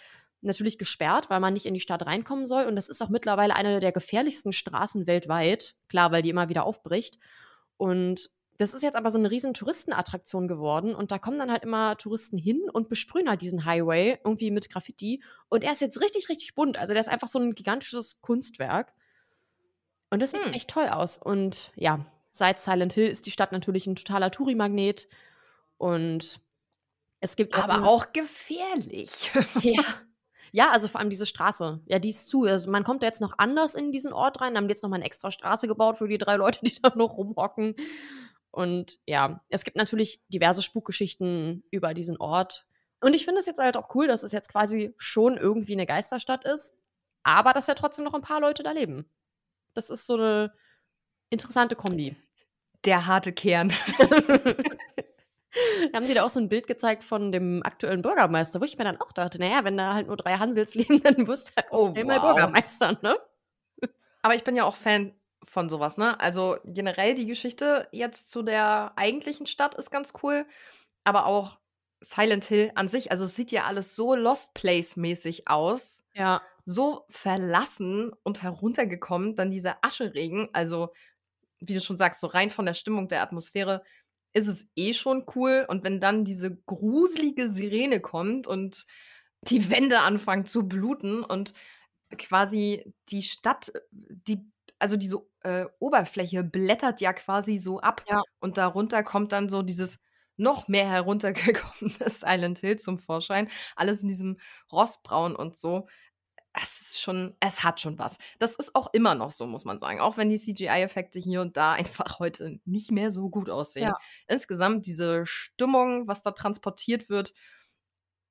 natürlich gesperrt, weil man nicht in die Stadt reinkommen soll. Und das ist auch mittlerweile eine der gefährlichsten Straßen weltweit. Klar, weil die immer wieder aufbricht. Und das ist jetzt aber so eine riesen Touristenattraktion geworden. Und da kommen dann halt immer Touristen hin und besprühen halt diesen Highway irgendwie mit Graffiti. Und er ist jetzt richtig, richtig bunt. Also der ist einfach so ein gigantisches Kunstwerk. Und das sieht Hm. echt toll aus. Und ja, seit Silent Hill ist die Stadt natürlich ein totaler Touri-Magnet. Und es gibt Aber auch gefährlich. ja. Ja, also vor allem diese Straße. Ja, die ist zu. Also man kommt da jetzt noch anders in diesen Ort rein. Da haben die jetzt noch mal eine extra Straße gebaut für die drei Leute, die da noch rumhocken. Und ja, es gibt natürlich diverse Spukgeschichten über diesen Ort. Und ich finde es jetzt halt auch cool, dass es jetzt quasi schon irgendwie eine Geisterstadt ist, aber dass ja trotzdem noch ein paar Leute da leben. Das ist so eine interessante Kombi. Der harte Kern. Da haben die da auch so ein Bild gezeigt von dem aktuellen Bürgermeister, wo ich mir dann auch dachte, naja, wenn da halt nur drei Hansels leben, dann wirst du halt Oh, auch schnell mal wow. Bürgermeister, ne? Aber ich bin ja auch Fan von sowas, ne? Also generell die Geschichte jetzt zu der eigentlichen Stadt ist ganz cool, aber auch Silent Hill an sich, also es sieht ja alles so Lost Place-mäßig aus. Ja. So verlassen und heruntergekommen, dann dieser Ascheregen, also wie du schon sagst, so rein von der Stimmung der Atmosphäre ist es eh schon cool. Und wenn dann diese gruselige Sirene kommt und die Wände anfangen zu bluten und quasi die Stadt, die, also diese äh, Oberfläche blättert ja quasi so ab. Ja. Und darunter kommt dann so dieses noch mehr heruntergekommene Silent Hill zum Vorschein. Alles in diesem Rostbraun und so. Es ist schon, es hat schon was. Das ist auch immer noch so, muss man sagen. Auch wenn die CGI-Effekte hier und da einfach heute nicht mehr so gut aussehen. Ja. Insgesamt diese Stimmung, was da transportiert wird,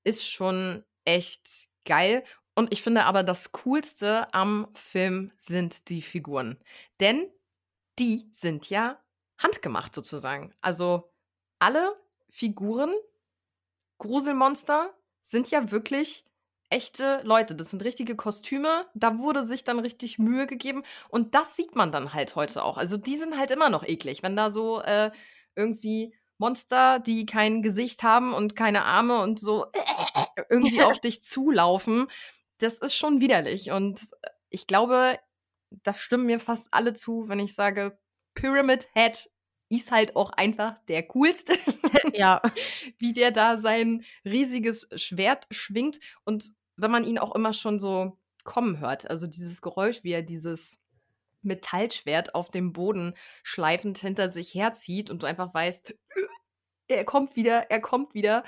ist schon echt geil. Und ich finde aber, das Coolste am Film sind die Figuren. Denn die sind ja handgemacht sozusagen. Also alle Figuren, Gruselmonster, sind ja wirklich echte Leute. Das sind richtige Kostüme. Da wurde sich dann richtig Mühe gegeben. Und das sieht man dann halt heute auch. Also die sind halt immer noch eklig. Wenn da so äh, irgendwie Monster, die kein Gesicht haben und keine Arme und so irgendwie auf dich zulaufen, das ist schon widerlich. Und ich glaube, da stimmen mir fast alle zu, wenn ich sage, Pyramid Head ist halt auch einfach der coolste. ja. Wie der da sein riesiges Schwert schwingt und wenn man ihn auch immer schon so kommen hört, also dieses Geräusch, wie er dieses Metallschwert auf dem Boden schleifend hinter sich herzieht und du einfach weißt, er kommt wieder, er kommt wieder.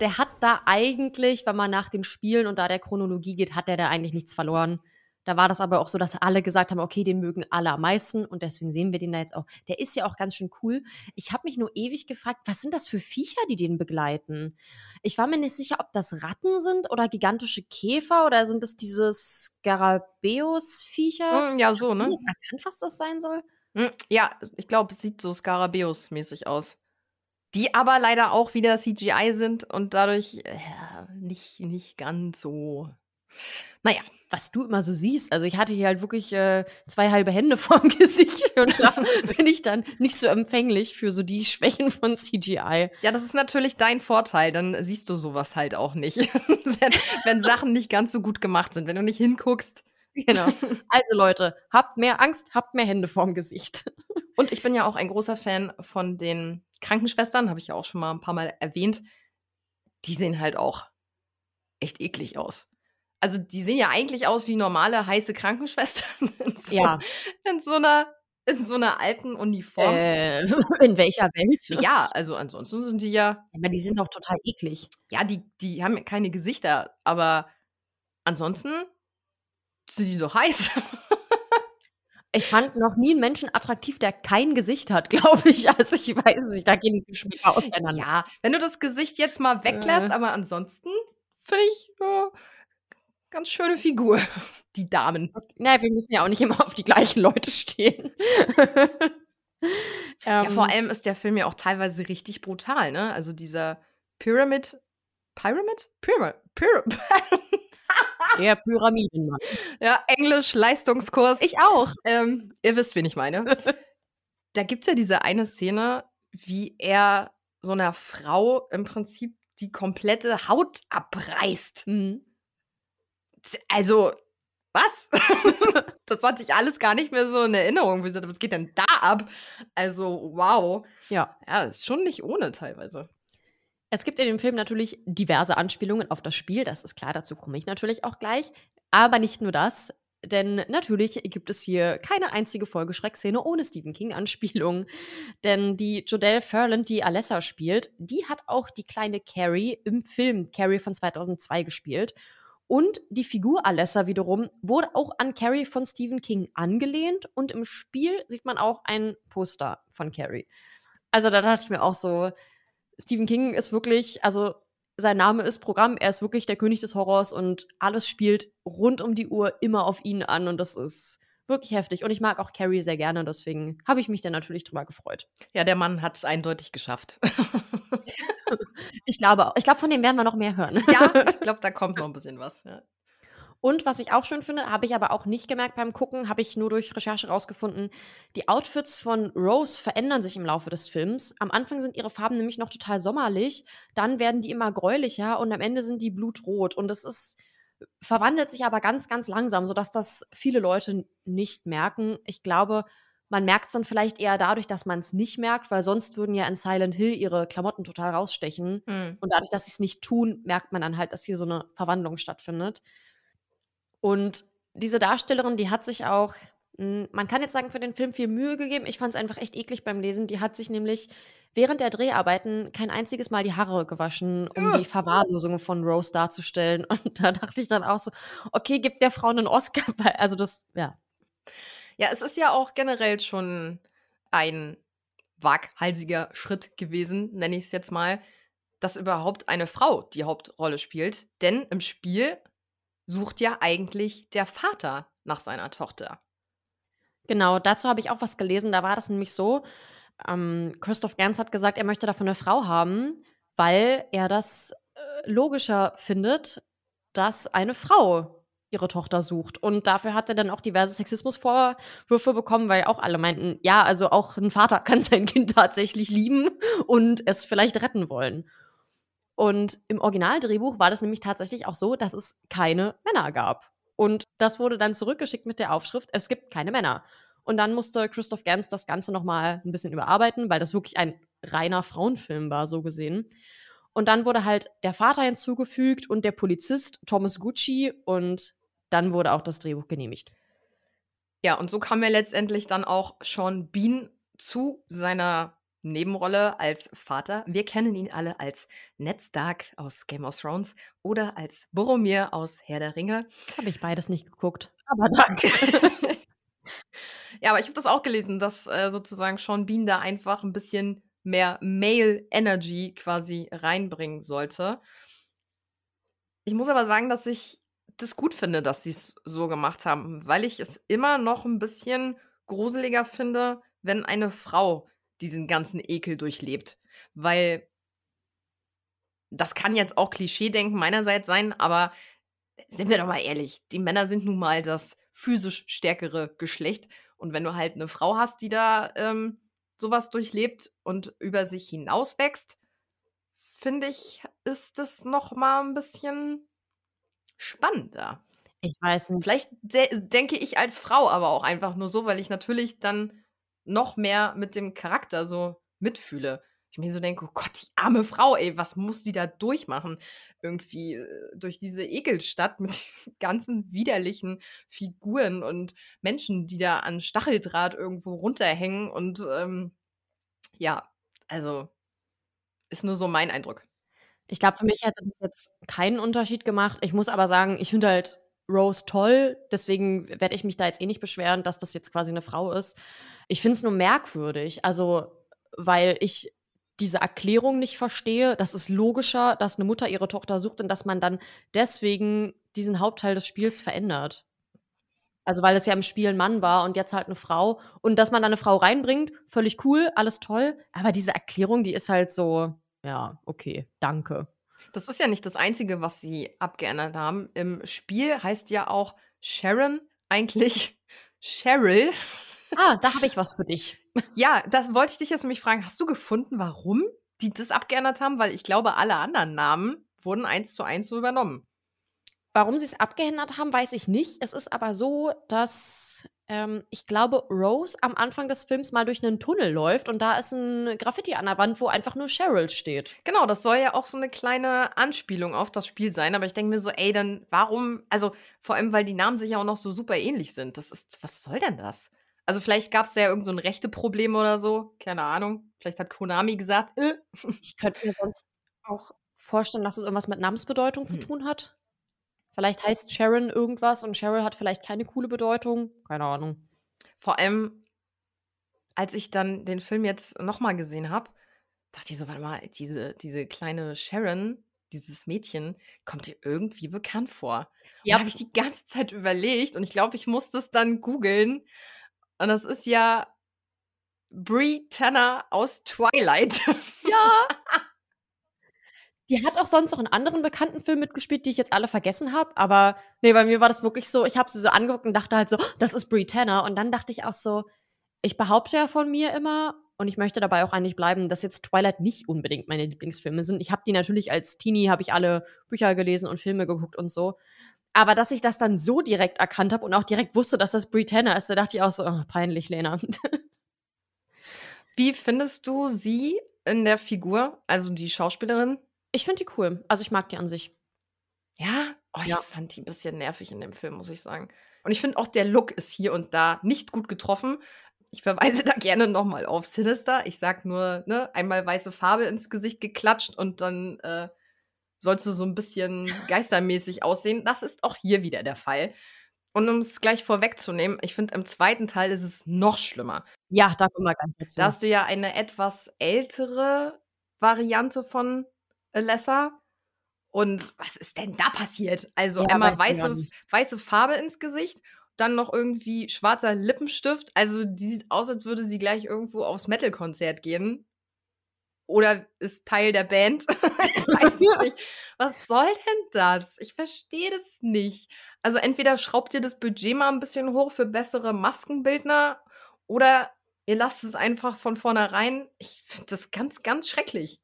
Der hat da eigentlich, wenn man nach den Spielen und da der Chronologie geht, hat der da eigentlich nichts verloren. Da war das aber auch so, dass alle gesagt haben, okay, den mögen alle am meisten und deswegen sehen wir den da jetzt auch. Der ist ja auch ganz schön cool. Ich habe mich nur ewig gefragt, was sind das für Viecher, die den begleiten? Ich war mir nicht sicher, ob das Ratten sind oder gigantische Käfer oder sind es diese Skarabäus-Viecher? Mm, ja, so, ne? Erkannt, was das sein soll? Mm, ja, ich glaube, es sieht so Skarabäus-mäßig aus. Die aber leider auch wieder CGI sind und dadurch äh, nicht, nicht ganz so. Naja, was du immer so siehst. Also ich hatte hier halt wirklich äh, zwei halbe Hände vorm Gesicht und da bin ich dann nicht so empfänglich für so die Schwächen von CGI. Ja, das ist natürlich dein Vorteil. Dann siehst du sowas halt auch nicht, wenn, wenn Sachen nicht ganz so gut gemacht sind, wenn du nicht hinguckst. Genau. Also Leute, habt mehr Angst, habt mehr Hände vorm Gesicht. Und ich bin ja auch ein großer Fan von den Krankenschwestern, habe ich ja auch schon mal ein paar Mal erwähnt. Die sehen halt auch echt eklig aus also die sehen ja eigentlich aus wie normale heiße Krankenschwestern in so, Ja. in so einer in so einer alten Uniform. Äh, in welcher Welt? Ja, also ansonsten sind die ja Aber die sind doch total eklig. ja, die die haben keine Gesichter, aber ansonsten sind die doch heiß. Ich fand noch nie einen Menschen attraktiv, der kein Gesicht hat, glaube ich. Also ich weiß es nicht, da gehen die Geschmäcker auseinander. Ja, wenn du das Gesicht jetzt mal weglässt, Äh. aber ansonsten finde ich, ja, ganz schöne Figur, die Damen. Na, wir müssen ja auch nicht immer auf die gleichen Leute stehen. Ja, Ähm, vor allem ist der Film ja auch teilweise richtig brutal, ne? Also dieser Pyramid Pyramid? Pyramid. Pyramid. Der Pyramidenmann. Ja, Englisch Leistungskurs. Ich auch. Ähm, ihr wisst, wen ich meine. da gibt es ja diese eine Szene, wie er so einer Frau im Prinzip die komplette Haut abreißt. Mhm. Also, was? das hatte ich alles gar nicht mehr so in Erinnerung. Wie gesagt, was geht denn da ab? Also, wow. Ja. Ja, ist schon nicht ohne teilweise. Es gibt in dem Film natürlich diverse Anspielungen auf das Spiel, das ist klar, dazu komme ich natürlich auch gleich. Aber nicht nur das, denn natürlich gibt es hier keine einzige Folge Schreckszene ohne Stephen King-Anspielung. Denn die Jodelle Ferland, die Alessa spielt, die hat auch die kleine Carrie im Film Carrie von 2002 gespielt. Und die Figur Alessa wiederum wurde auch an Carrie von Stephen King angelehnt und im Spiel sieht man auch ein Poster von Carrie. Also da dachte ich mir auch so, Stephen King ist wirklich, also sein Name ist Programm, er ist wirklich der König des Horrors und alles spielt rund um die Uhr immer auf ihn an und das ist wirklich heftig. Und ich mag auch Carrie sehr gerne, deswegen habe ich mich dann natürlich drüber gefreut. Ja, der Mann hat es eindeutig geschafft. Ich glaube, ich glaube, von dem werden wir noch mehr hören. ja, ich glaube, da kommt noch ein bisschen was. Ja. Und was ich auch schön finde, habe ich aber auch nicht gemerkt beim Gucken, habe ich nur durch Recherche rausgefunden, die Outfits von Rose verändern sich im Laufe des Films. Am Anfang sind ihre Farben nämlich noch total sommerlich, dann werden die immer gräulicher und am Ende sind die blutrot. Und es ist verwandelt sich aber ganz, ganz langsam, sodass das viele Leute nicht merken. Ich glaube, man merkt es dann vielleicht eher dadurch, dass man es nicht merkt, weil sonst würden ja in Silent Hill ihre Klamotten total rausstechen. Mhm. Und dadurch, dass sie es nicht tun, merkt man dann halt, dass hier so eine Verwandlung stattfindet. Und diese Darstellerin, die hat sich auch, man kann jetzt sagen, für den Film viel Mühe gegeben. Ich fand es einfach echt eklig beim Lesen. Die hat sich nämlich während der Dreharbeiten kein einziges Mal die Haare gewaschen, um die Verwahrlosung von Rose darzustellen. Und da dachte ich dann auch so, okay, gibt der Frau einen Oscar. Weil, also das, ja. Ja, es ist ja auch generell schon ein waghalsiger Schritt gewesen, nenne ich es jetzt mal, dass überhaupt eine Frau die Hauptrolle spielt. Denn im Spiel sucht ja eigentlich der Vater nach seiner Tochter. Genau, dazu habe ich auch was gelesen. Da war das nämlich so, ähm, Christoph Gans hat gesagt, er möchte davon eine Frau haben, weil er das äh, logischer findet, dass eine Frau ihre Tochter sucht. Und dafür hat er dann auch diverse Sexismusvorwürfe bekommen, weil auch alle meinten, ja, also auch ein Vater kann sein Kind tatsächlich lieben und es vielleicht retten wollen. Und im Originaldrehbuch war das nämlich tatsächlich auch so, dass es keine Männer gab. Und das wurde dann zurückgeschickt mit der Aufschrift, es gibt keine Männer. Und dann musste Christoph Gans das Ganze nochmal ein bisschen überarbeiten, weil das wirklich ein reiner Frauenfilm war, so gesehen. Und dann wurde halt der Vater hinzugefügt und der Polizist Thomas Gucci und dann wurde auch das Drehbuch genehmigt. Ja, und so kam er letztendlich dann auch Sean Bean zu seiner Nebenrolle als Vater. Wir kennen ihn alle als Ned Stark aus Game of Thrones oder als Boromir aus Herr der Ringe. Habe ich beides nicht geguckt, aber danke. ja, aber ich habe das auch gelesen, dass äh, sozusagen Sean Bean da einfach ein bisschen mehr Male Energy quasi reinbringen sollte. Ich muss aber sagen, dass ich das gut finde, dass sie es so gemacht haben, weil ich es immer noch ein bisschen gruseliger finde, wenn eine Frau diesen ganzen Ekel durchlebt. Weil das kann jetzt auch Klischee-Denken meinerseits sein, aber sind wir doch mal ehrlich, die Männer sind nun mal das physisch stärkere Geschlecht. Und wenn du halt eine Frau hast, die da ähm, sowas durchlebt und über sich hinauswächst, finde ich, ist das noch mal ein bisschen spannender. Ich weiß nicht. Vielleicht de denke ich als Frau aber auch einfach nur so, weil ich natürlich dann noch mehr mit dem Charakter so mitfühle. Ich mir so denke, oh Gott, die arme Frau, ey, was muss die da durchmachen? Irgendwie äh, durch diese Ekelstadt mit diesen ganzen widerlichen Figuren und Menschen, die da an Stacheldraht irgendwo runterhängen und ähm, ja, also ist nur so mein Eindruck. Ich glaube, für mich hätte das jetzt keinen Unterschied gemacht. Ich muss aber sagen, ich finde halt Rose toll, deswegen werde ich mich da jetzt eh nicht beschweren, dass das jetzt quasi eine Frau ist. Ich finde es nur merkwürdig, also weil ich diese Erklärung nicht verstehe. Das ist logischer, dass eine Mutter ihre Tochter sucht und dass man dann deswegen diesen Hauptteil des Spiels verändert. Also weil es ja im Spiel ein Mann war und jetzt halt eine Frau. Und dass man da eine Frau reinbringt, völlig cool, alles toll. Aber diese Erklärung, die ist halt so, ja, okay, danke. Das ist ja nicht das Einzige, was sie abgeändert haben. Im Spiel heißt ja auch Sharon eigentlich Cheryl. Ah, da habe ich was für dich. Ja, das wollte ich dich jetzt nämlich fragen. Hast du gefunden, warum die das abgeändert haben? Weil ich glaube, alle anderen Namen wurden eins zu eins so übernommen. Warum sie es abgeändert haben, weiß ich nicht. Es ist aber so, dass ähm, ich glaube, Rose am Anfang des Films mal durch einen Tunnel läuft und da ist ein Graffiti an der Wand, wo einfach nur Cheryl steht. Genau, das soll ja auch so eine kleine Anspielung auf das Spiel sein. Aber ich denke mir so, ey, dann warum? Also vor allem, weil die Namen sich ja auch noch so super ähnlich sind. Das ist, was soll denn das? Also vielleicht gab es ja irgend so ein rechte Problem oder so. Keine Ahnung. Vielleicht hat Konami gesagt, äh. Ich könnte mir sonst auch vorstellen, dass es irgendwas mit Namensbedeutung hm. zu tun hat. Vielleicht heißt Sharon irgendwas und Cheryl hat vielleicht keine coole Bedeutung. Keine Ahnung. Vor allem, als ich dann den Film jetzt nochmal gesehen habe, dachte ich so, warte mal, diese, diese kleine Sharon, dieses Mädchen, kommt dir irgendwie bekannt vor. Ja. Habe ich die ganze Zeit überlegt und ich glaube, ich musste es dann googeln. Und das ist ja Brie Tanner aus Twilight. Ja. Die hat auch sonst noch in anderen bekannten Filmen mitgespielt, die ich jetzt alle vergessen habe. Aber nee, bei mir war das wirklich so, ich habe sie so angeguckt und dachte halt so, das ist Brie Tanner. Und dann dachte ich auch so, ich behaupte ja von mir immer, und ich möchte dabei auch eigentlich bleiben, dass jetzt Twilight nicht unbedingt meine Lieblingsfilme sind. Ich habe die natürlich als Teenie, habe ich alle Bücher gelesen und Filme geguckt und so. Aber dass ich das dann so direkt erkannt habe und auch direkt wusste, dass das Brie Tanner ist, da dachte ich auch so, oh, peinlich, Lena. Wie findest du sie in der Figur, also die Schauspielerin? Ich finde die cool. Also ich mag die an sich. Ja? Oh, ich ja. fand die ein bisschen nervig in dem Film, muss ich sagen. Und ich finde auch, der Look ist hier und da nicht gut getroffen. Ich verweise da gerne nochmal auf Sinister. Ich sag nur, ne, einmal weiße Farbe ins Gesicht geklatscht und dann äh, sollst du so ein bisschen geistermäßig aussehen. Das ist auch hier wieder der Fall. Und um es gleich vorwegzunehmen, ich finde, im zweiten Teil ist es noch schlimmer. Ja, da kommen wir ganz dazu. Da hast du ja eine etwas ältere Variante von Alessa. Und was ist denn da passiert? Also ja, einmal weiße, weiße Farbe ins Gesicht, dann noch irgendwie schwarzer Lippenstift. Also die sieht aus, als würde sie gleich irgendwo aufs Metal-Konzert gehen. Oder ist Teil der Band. ich weiß nicht. Was soll denn das? Ich verstehe das nicht. Also entweder schraubt ihr das Budget mal ein bisschen hoch für bessere Maskenbildner oder ihr lasst es einfach von vornherein. Ich finde das ganz, ganz schrecklich.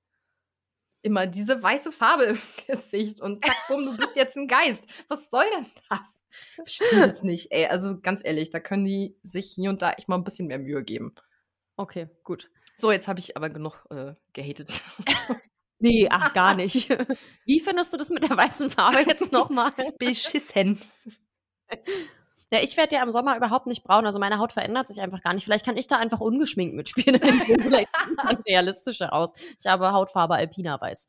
immer diese weiße Farbe im Gesicht und zack, bumm, du bist jetzt ein Geist. Was soll denn das? Stimmt es nicht, ey. Also ganz ehrlich, da können die sich hier und da echt mal ein bisschen mehr Mühe geben. Okay, gut. So, jetzt habe ich aber genug äh, gehatet. Nee, ach, gar nicht. Wie findest du das mit der weißen Farbe jetzt nochmal? Beschissen. Ja, ich werde ja im Sommer überhaupt nicht braun. Also meine Haut verändert sich einfach gar nicht. Vielleicht kann ich da einfach ungeschminkt mitspielen. Vielleicht sieht es dann realistischer aus. Ich habe Hautfarbe Alpina Weiß.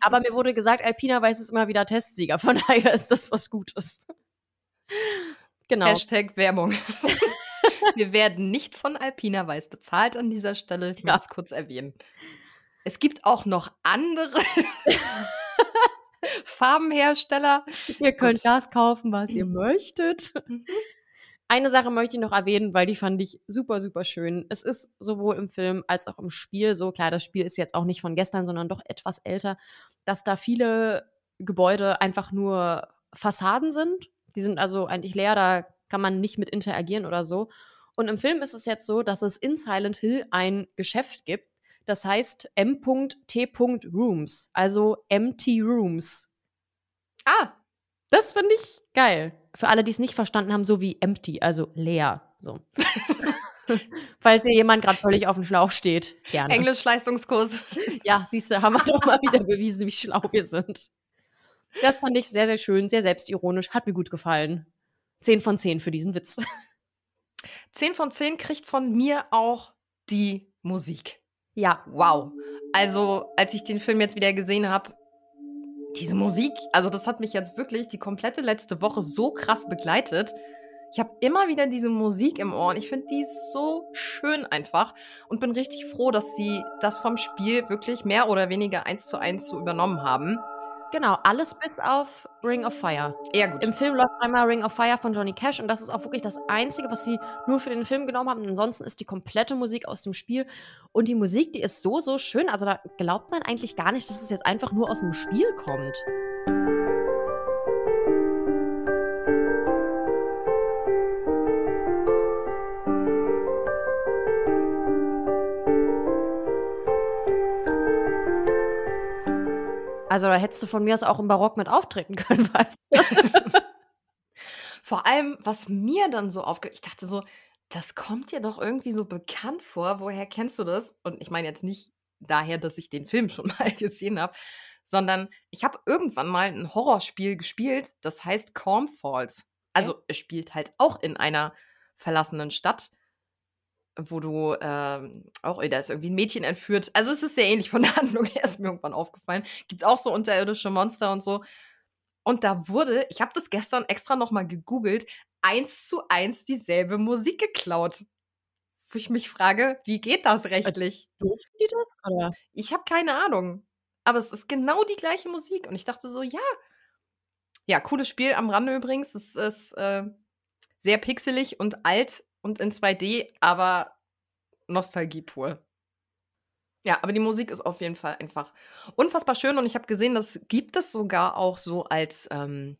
Aber mir wurde gesagt, Alpina Weiß ist immer wieder Testsieger. Von daher ist das was Gutes. Genau. Hashtag Werbung. Wir werden nicht von Alpina Weiß bezahlt an dieser Stelle. Ich ja. muss kurz erwähnen. Es gibt auch noch andere Farbenhersteller. Ihr könnt Gut. das kaufen, was ihr möchtet. Mhm. Eine Sache möchte ich noch erwähnen, weil die fand ich super, super schön. Es ist sowohl im Film als auch im Spiel so, klar, das Spiel ist jetzt auch nicht von gestern, sondern doch etwas älter, dass da viele Gebäude einfach nur Fassaden sind. Die sind also eigentlich leer, da kann man nicht mit interagieren oder so. Und im Film ist es jetzt so, dass es in Silent Hill ein Geschäft gibt, das heißt M.T. Rooms, also Empty Rooms. Ah, das finde ich geil. Für alle, die es nicht verstanden haben, so wie empty, also leer. So. Falls hier jemand gerade völlig auf dem Schlauch steht, gerne. Englisch-Leistungskurs. Ja, siehst du, haben wir doch mal wieder bewiesen, wie schlau wir sind. Das fand ich sehr, sehr schön, sehr selbstironisch, hat mir gut gefallen. Zehn von zehn für diesen Witz. Zehn von zehn kriegt von mir auch die Musik. Ja. Wow. Also, als ich den Film jetzt wieder gesehen habe, diese Musik, also das hat mich jetzt wirklich die komplette letzte Woche so krass begleitet. Ich habe immer wieder diese Musik im Ohr und ich finde die so schön einfach und bin richtig froh, dass sie das vom Spiel wirklich mehr oder weniger eins zu eins so übernommen haben. Genau, alles bis auf Ring of Fire. Ja, gut. Im Film läuft einmal Ring of Fire von Johnny Cash und das ist auch wirklich das Einzige, was sie nur für den Film genommen haben. ansonsten ist die komplette Musik aus dem Spiel. Und die Musik, die ist so, so schön. Also da glaubt man eigentlich gar nicht, dass es jetzt einfach nur aus dem Spiel kommt. Also da hättest du von mir aus auch im Barock mit auftreten können, weißt du? Vor allem, was mir dann so aufge ich dachte so, das kommt dir doch irgendwie so bekannt vor. Woher kennst du das? Und ich meine jetzt nicht daher, dass ich den Film schon mal gesehen habe, sondern ich habe irgendwann mal ein Horrorspiel gespielt, das heißt Calm Falls. Also es spielt halt auch in einer verlassenen Stadt wo du ähm, auch, da ist irgendwie ein Mädchen entführt. Also es ist sehr ähnlich von der Handlung her, ist mir irgendwann aufgefallen. Gibt es auch so unterirdische Monster und so. Und da wurde, ich habe das gestern extra nochmal gegoogelt, eins zu eins dieselbe Musik geklaut. Wo ich mich frage, wie geht das rechtlich? Durften die das? Oder? Ich habe keine Ahnung. Aber es ist genau die gleiche Musik. Und ich dachte so, ja. Ja, cooles Spiel am Rande übrigens. Es ist äh, sehr pixelig und alt und in 2D, aber Nostalgie pur. Ja, aber die Musik ist auf jeden Fall einfach unfassbar schön und ich habe gesehen, das gibt es sogar auch so als, ähm,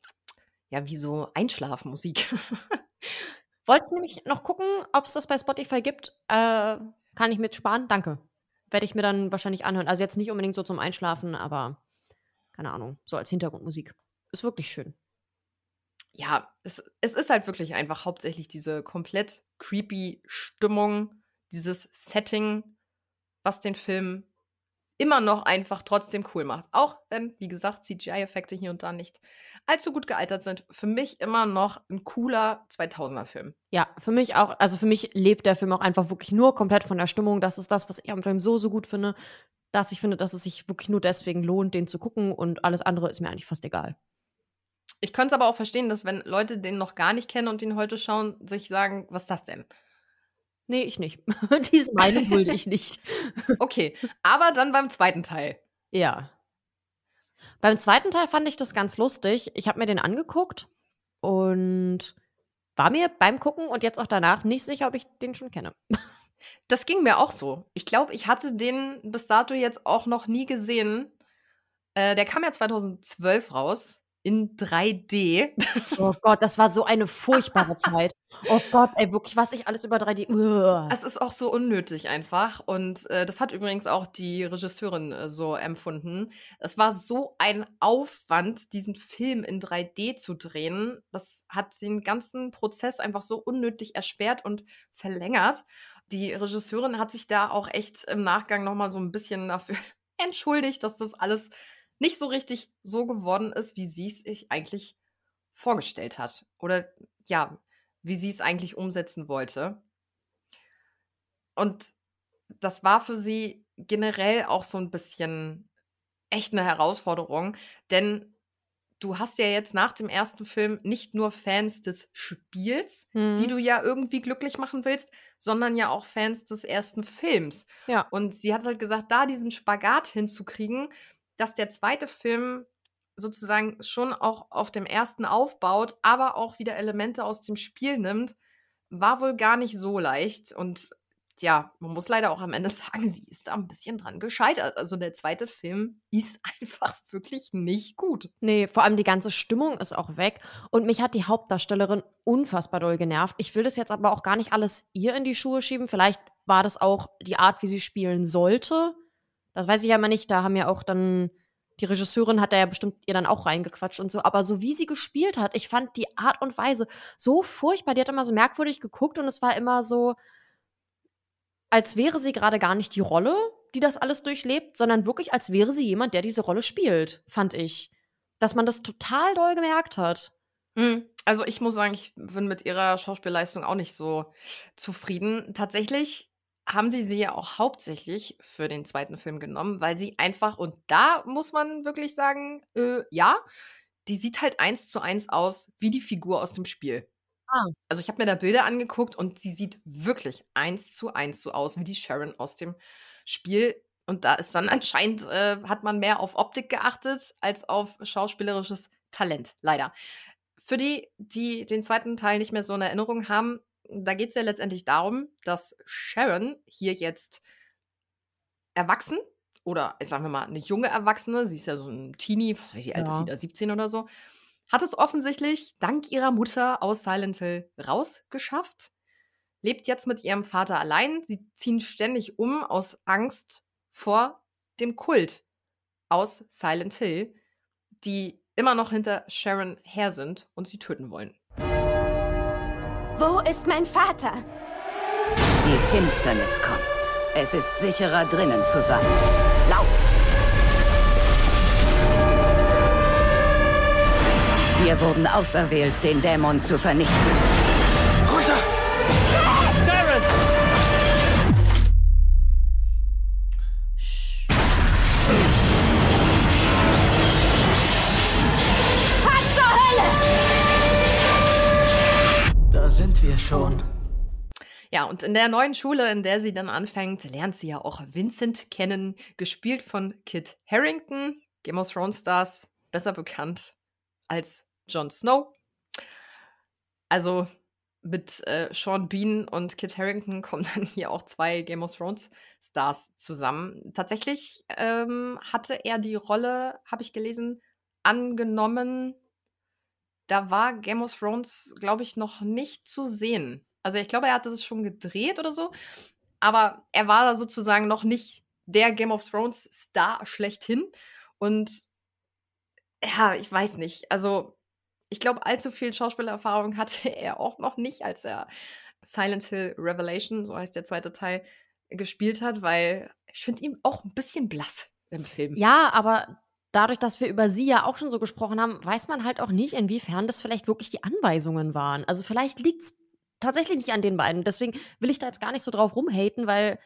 ja, wie so Einschlafmusik. Wolltest du nämlich noch gucken, ob es das bei Spotify gibt? Äh, kann ich mitsparen? Danke. Werde ich mir dann wahrscheinlich anhören. Also jetzt nicht unbedingt so zum Einschlafen, aber keine Ahnung, so als Hintergrundmusik. Ist wirklich schön ja, es, es ist halt wirklich einfach hauptsächlich diese komplett creepy Stimmung, dieses Setting, was den Film immer noch einfach trotzdem cool macht. Auch wenn, wie gesagt, CGI-Effekte hier und da nicht allzu gut gealtert sind. Für mich immer noch ein cooler 2000er-Film. Ja, für mich auch. Also für mich lebt der Film auch einfach wirklich nur komplett von der Stimmung. Das ist das, was ich am Film so, so gut finde, dass ich finde, dass es sich wirklich nur deswegen lohnt, den zu gucken und alles andere ist mir eigentlich fast egal. Ich könnte es aber auch verstehen, dass wenn Leute den noch gar nicht kennen und den heute schauen, sich sagen, was ist das denn? Nee, ich nicht. Diese Meinung dulde ich nicht. okay, aber dann beim zweiten Teil. Ja. Beim zweiten Teil fand ich das ganz lustig. Ich habe mir den angeguckt und war mir beim Gucken und jetzt auch danach nicht sicher, ob ich den schon kenne. Das ging mir auch so. Ich glaube, ich hatte den bis dato jetzt auch noch nie gesehen. Äh, der kam ja 2012 raus. In 3D. Oh Gott, das war so eine furchtbare Zeit. Oh Gott, ey, wirklich, was ich alles über 3D. Uah. Es ist auch so unnötig einfach. Und äh, das hat übrigens auch die Regisseurin äh, so empfunden. Es war so ein Aufwand, diesen Film in 3D zu drehen. Das hat den ganzen Prozess einfach so unnötig erschwert und verlängert. Die Regisseurin hat sich da auch echt im Nachgang nochmal so ein bisschen dafür entschuldigt, dass das alles nicht so richtig so geworden ist, wie sie es sich eigentlich vorgestellt hat. Oder ja, wie sie es eigentlich umsetzen wollte. Und das war für sie generell auch so ein bisschen echt eine Herausforderung, denn du hast ja jetzt nach dem ersten Film nicht nur Fans des Spiels, Mhm. die du ja irgendwie glücklich machen willst, sondern ja auch Fans des ersten Films. Ja. Und sie hat halt gesagt, da diesen Spagat hinzukriegen, dass der zweite Film sozusagen schon auch auf dem ersten aufbaut, aber auch wieder Elemente aus dem Spiel nimmt, war wohl gar nicht so leicht. Und ja, man muss leider auch am Ende sagen, sie ist da ein bisschen dran gescheitert. Also der zweite Film ist einfach wirklich nicht gut. Nee, vor allem die ganze Stimmung ist auch weg. Und mich hat die Hauptdarstellerin unfassbar doll genervt. Ich will das jetzt aber auch gar nicht alles ihr in die Schuhe schieben. Vielleicht war das auch die Art, wie sie spielen sollte. Das weiß ich ja immer nicht. Da haben ja auch dann. Die Regisseurin hat da ja bestimmt ihr dann auch reingequatscht und so. Aber so wie sie gespielt hat, ich fand die Art und Weise so furchtbar. Die hat immer so merkwürdig geguckt und es war immer so, als wäre sie gerade gar nicht die Rolle, die das alles durchlebt, sondern wirklich, als wäre sie jemand, der diese Rolle spielt, fand ich. Dass man das total doll gemerkt hat. Mhm. Also ich muss sagen, ich bin mit ihrer Schauspielleistung auch nicht so zufrieden. Tatsächlich haben sie sie ja auch hauptsächlich für den zweiten Film genommen, weil sie einfach, und da muss man wirklich sagen, äh, ja, die sieht halt eins zu eins aus wie die Figur aus dem Spiel. Ah. Also ich habe mir da Bilder angeguckt und sie sieht wirklich eins zu eins so aus wie die Sharon aus dem Spiel. Und da ist dann anscheinend, äh, hat man mehr auf Optik geachtet als auf schauspielerisches Talent, leider. Für die, die den zweiten Teil nicht mehr so in Erinnerung haben, da geht es ja letztendlich darum, dass Sharon hier jetzt erwachsen oder sagen wir mal eine junge Erwachsene, sie ist ja so ein Teenie, was weiß ich, wie alt ist sie Ja. da, 17 oder so, hat es offensichtlich dank ihrer Mutter aus Silent Hill rausgeschafft, lebt jetzt mit ihrem Vater allein. Sie ziehen ständig um aus Angst vor dem Kult aus Silent Hill, die immer noch hinter Sharon her sind und sie töten wollen. Ist mein Vater? Die Finsternis kommt. Es ist sicherer, drinnen zu sein. Lauf! Wir wurden auserwählt, den Dämon zu vernichten. Schon. Ja, und in der neuen Schule, in der sie dann anfängt, lernt sie ja auch Vincent kennen, gespielt von Kit Harrington, Game of Thrones Stars, besser bekannt als Jon Snow. Also mit äh, Sean Bean und Kit Harrington kommen dann hier auch zwei Game of Thrones Stars zusammen. Tatsächlich ähm, hatte er die Rolle, habe ich gelesen, angenommen. Da war Game of Thrones, glaube ich, noch nicht zu sehen. Also ich glaube, er hatte es schon gedreht oder so, aber er war da sozusagen noch nicht der Game of Thrones Star schlechthin. Und ja, ich weiß nicht. Also ich glaube, allzu viel Schauspielerfahrung hatte er auch noch nicht, als er Silent Hill Revelation, so heißt der zweite Teil, gespielt hat, weil ich finde ihn auch ein bisschen blass im Film. Ja, aber dadurch, dass wir über sie ja auch schon so gesprochen haben, weiß man halt auch nicht, inwiefern das vielleicht wirklich die Anweisungen waren. Also vielleicht liegt es tatsächlich nicht an den beiden. Deswegen will ich da jetzt gar nicht so drauf rumhaten, weil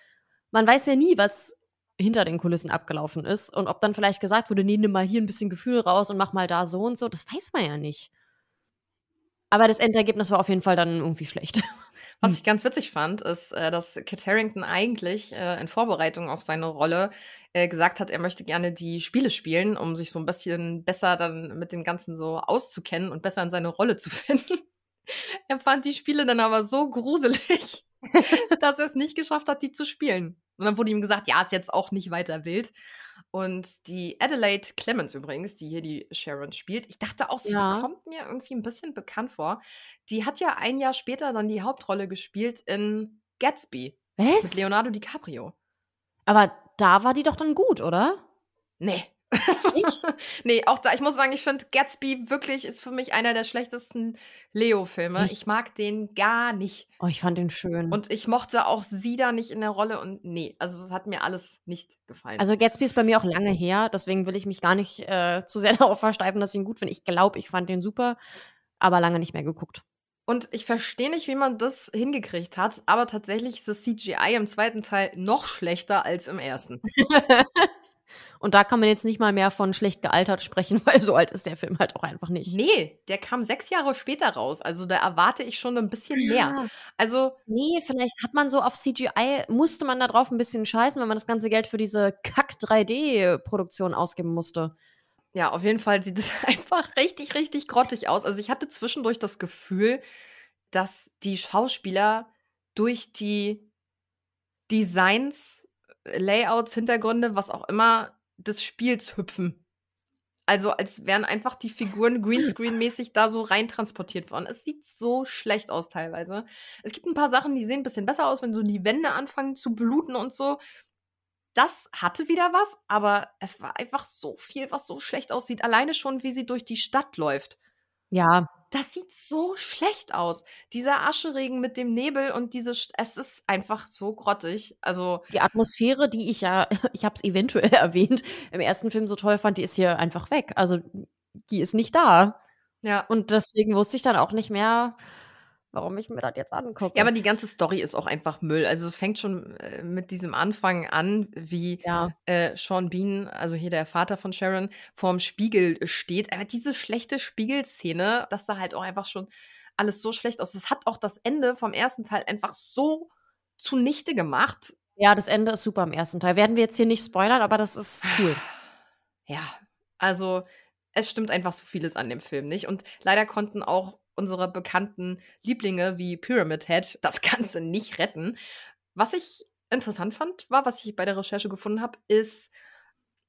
man weiß ja nie, was hinter den Kulissen abgelaufen ist und ob dann vielleicht gesagt wurde, nee, nimm mal hier ein bisschen Gefühl raus und mach mal da so und so, das weiß man ja nicht. Aber das Endergebnis war auf jeden Fall dann irgendwie schlecht. Was ich ganz witzig fand, ist, äh, dass Kit Harrington eigentlich äh, in Vorbereitung auf seine Rolle äh, gesagt hat, er möchte gerne die Spiele spielen, um sich so ein bisschen besser dann mit dem Ganzen so auszukennen und besser in seine Rolle zu finden. er fand die Spiele dann aber so gruselig, dass er es nicht geschafft hat, die zu spielen. Und dann wurde ihm gesagt, ja, ist jetzt auch nicht weiter wild. Und die Adelaide Clemens übrigens, die hier die Sharon spielt, ich dachte auch, sie Ja. kommt mir irgendwie ein bisschen bekannt vor. Die hat ja ein Jahr später dann die Hauptrolle gespielt in Gatsby Was? mit Leonardo DiCaprio. Aber da war die doch dann gut, oder? Nee. nee, auch da, ich muss sagen, ich finde Gatsby wirklich ist für mich einer der schlechtesten Leo-Filme. Ich mag den gar nicht. Oh, ich fand den schön. Und ich mochte auch sie da nicht in der Rolle und nee, also es hat mir alles nicht gefallen. Also Gatsby ist bei mir auch lange her, deswegen will ich mich gar nicht äh, zu sehr darauf versteifen, dass ich ihn gut finde. Ich glaube, ich fand den super, aber lange nicht mehr geguckt. Und ich verstehe nicht, wie man das hingekriegt hat, aber tatsächlich ist das CGI im zweiten Teil noch schlechter als im ersten. Und da kann man jetzt nicht mal mehr von schlecht gealtert sprechen, weil so alt ist der Film halt auch einfach nicht. Nee, der kam sechs Jahre später raus. Also da erwarte ich schon ein bisschen mehr. Ja. Also, Nee, vielleicht hat man so auf CGI, musste man da drauf ein bisschen scheißen, wenn man das ganze Geld für diese Kack-3D-Produktion ausgeben musste. ja, auf jeden Fall sieht es einfach richtig, richtig grottig aus. Also ich hatte zwischendurch das Gefühl, dass die Schauspieler durch die Designs, Layouts, Hintergründe, was auch immer, des Spiels hüpfen. Also als wären einfach die Figuren Greenscreen-mäßig da so rein transportiert worden. Es sieht so schlecht aus teilweise. Es gibt ein paar Sachen, die sehen ein bisschen besser aus, wenn so die Wände anfangen zu bluten und so. Das hatte wieder was, aber es war einfach so viel, was so schlecht aussieht. Alleine schon, wie sie durch die Stadt läuft. Ja, Das sieht so schlecht aus. Dieser Ascheregen mit dem Nebel und diese. St es ist einfach so grottig. Also, die Atmosphäre, die ich ja, ich habe es eventuell erwähnt, im ersten Film so toll fand, die ist hier einfach weg. Also die ist nicht da. ja. Und deswegen wusste ich dann auch nicht mehr, warum ich mir das jetzt angucke. Ja, aber die ganze Story ist auch einfach Müll. Also es fängt schon äh, mit diesem Anfang an, wie Ja. äh, Sean Bean, also hier der Vater von Sharon, vorm Spiegel steht. Aber diese schlechte Spiegelszene, das sah halt auch einfach schon alles so schlecht aus. Es hat auch das Ende vom ersten Teil einfach so zunichte gemacht. ja, das Ende ist super im ersten Teil. Werden wir jetzt hier nicht spoilern, aber das ist cool. Ja, also es stimmt einfach so vieles an dem Film nicht. Und leider konnten auch unsere bekannten Lieblinge wie Pyramid Head das Ganze nicht retten. Was ich interessant fand, war, was ich bei der Recherche gefunden habe, ist,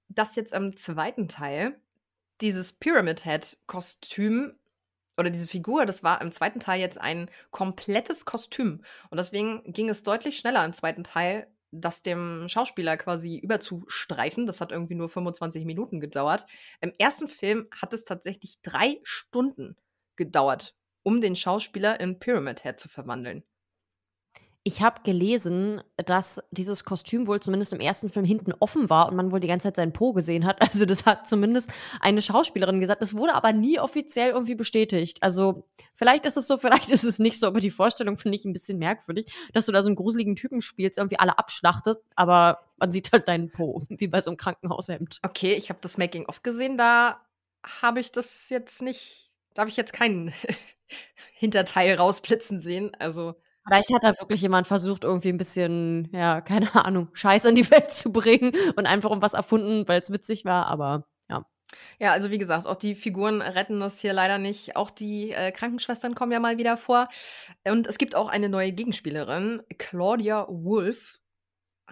dass jetzt im zweiten Teil dieses Pyramid Head Kostüm oder diese Figur, das war im zweiten Teil jetzt ein komplettes Kostüm. Und deswegen ging es deutlich schneller im zweiten Teil, das dem Schauspieler quasi überzustreifen. Das hat irgendwie nur 25 Minuten gedauert. Im ersten Film hat es tatsächlich drei Stunden gedauert, um den Schauspieler in Pyramid Head zu verwandeln. Ich habe gelesen, dass dieses Kostüm wohl zumindest im ersten Film hinten offen war und man wohl die ganze Zeit seinen Po gesehen hat. Also das hat zumindest eine Schauspielerin gesagt. Das wurde aber nie offiziell irgendwie bestätigt. Also vielleicht ist es so, vielleicht ist es nicht so, aber die Vorstellung finde ich ein bisschen merkwürdig, dass du da so einen gruseligen Typen spielst, irgendwie alle abschlachtest, aber man sieht halt deinen Po, wie bei so einem Krankenhaushemd. Okay, ich habe das Making-of gesehen, da habe ich das jetzt nicht, da habe ich jetzt keinen Hinterteil rausblitzen sehen. Also Vielleicht hat da wirklich jemand versucht, irgendwie ein bisschen, ja, keine Ahnung, Scheiß in die Welt zu bringen und einfach um was erfunden, weil es witzig war, aber ja. Ja, also wie gesagt, auch die Figuren retten das hier leider nicht. Auch die äh, Krankenschwestern kommen ja mal wieder vor. Und es gibt auch eine neue Gegenspielerin, Claudia Wolf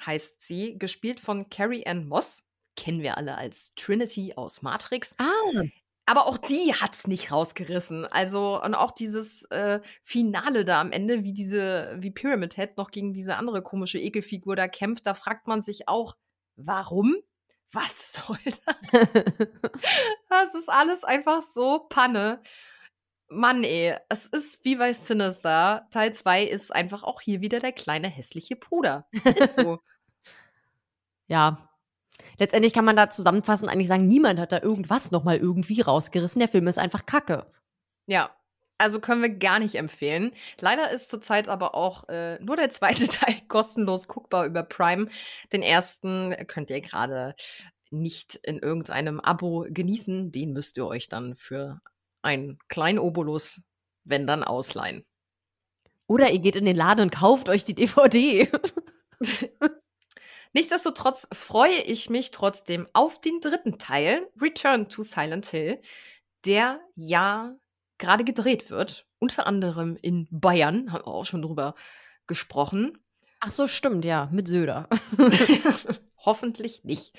heißt sie, gespielt von Carrie Ann Moss. Kennen wir alle als Trinity aus Matrix. Ah, Aber auch die hat's nicht rausgerissen. Also, und auch dieses äh, Finale da am Ende, wie diese, wie Pyramid Head noch gegen diese andere komische Ekelfigur da kämpft, da fragt man sich auch, warum? Was soll das? Das ist alles einfach so Panne. Mann, ey, es ist wie bei Sinister. Teil 2 ist einfach auch hier wieder der kleine hässliche Bruder. Es ist so. ja. Letztendlich kann man da zusammenfassend eigentlich sagen, niemand hat da irgendwas nochmal irgendwie rausgerissen. Der Film ist einfach Kacke. Ja, also können wir gar nicht empfehlen. Leider ist zurzeit aber auch äh, nur der zweite Teil kostenlos guckbar über Prime. Den ersten könnt ihr gerade nicht in irgendeinem Abo genießen. Den müsst ihr euch dann für einen kleinen Obolus, wenn dann, ausleihen. Oder ihr geht in den Laden und kauft euch die DVD. Nichtsdestotrotz freue ich mich trotzdem auf den dritten Teil, Return to Silent Hill, der ja gerade gedreht wird, unter anderem in Bayern, haben wir auch schon drüber gesprochen. Ach so, stimmt, ja, mit Söder. Hoffentlich nicht.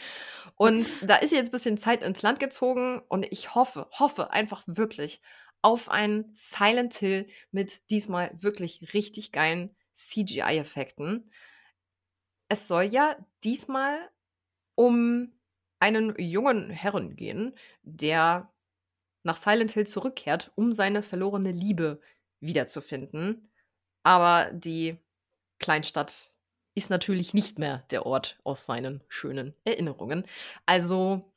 Und da ist jetzt ein bisschen Zeit ins Land gezogen und ich hoffe, hoffe einfach wirklich auf ein Silent Hill mit diesmal wirklich richtig geilen CGI-Effekten. Es soll ja diesmal um einen jungen Herren gehen, der nach Silent Hill zurückkehrt, um seine verlorene Liebe wiederzufinden. Aber die Kleinstadt ist natürlich nicht mehr der Ort aus seinen schönen Erinnerungen. Also,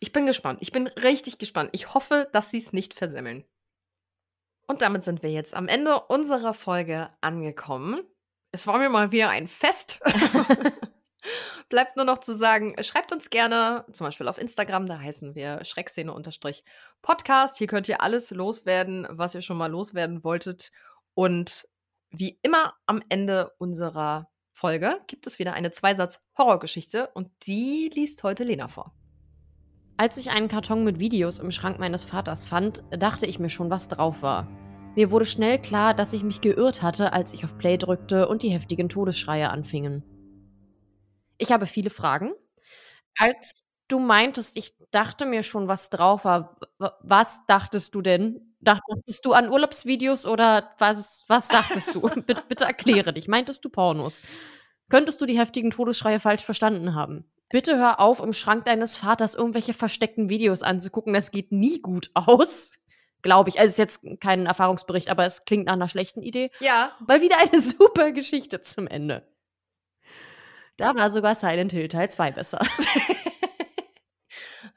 ich bin gespannt. Ich bin richtig gespannt. Ich hoffe, dass sie es nicht versemmeln. Und damit sind wir jetzt am Ende unserer Folge angekommen. Es war mir mal wieder ein Fest. Bleibt nur noch zu sagen, schreibt uns gerne, zum Beispiel auf Instagram, da heißen wir Schreckszene-Podcast. Hier könnt ihr alles loswerden, was ihr schon mal loswerden wolltet. Und wie immer am Ende unserer Folge gibt es wieder eine Zweisatz-Horrorgeschichte und die liest heute Lena vor. Als ich einen Karton mit Videos im Schrank meines Vaters fand, dachte ich mir schon, was drauf war. Mir wurde schnell klar, dass ich mich geirrt hatte, als ich auf Play drückte und die heftigen Todesschreie anfingen. Ich habe viele Fragen. Als du meintest, ich dachte mir schon, was drauf war, was dachtest du denn? Dachtest du an Urlaubsvideos oder was, was dachtest du? bitte, bitte erkläre dich. Meintest du Pornos? Könntest du die heftigen Todesschreie falsch verstanden haben? Bitte hör auf, im Schrank deines Vaters irgendwelche versteckten Videos anzugucken. Das geht nie gut aus. Glaube ich. Also, es ist jetzt kein Erfahrungsbericht, aber es klingt nach einer schlechten Idee. Ja. Mal wieder eine super Geschichte zum Ende. Da war sogar Silent Hill Teil 2 besser.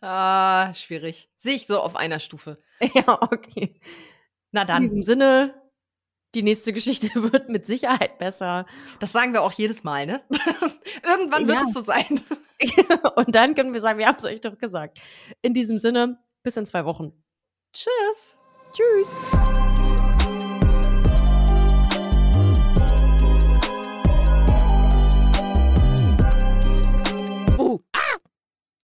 ah, schwierig. Sehe ich so auf einer Stufe. Ja, okay. Na In dann. diesem Sinne, die nächste Geschichte wird mit Sicherheit besser. Das sagen wir auch jedes Mal, ne? Irgendwann wird Ja. es so sein. Und dann können wir sagen, wir haben es euch doch gesagt. In diesem Sinne, bis in zwei Wochen. Tschüss. Tschüss.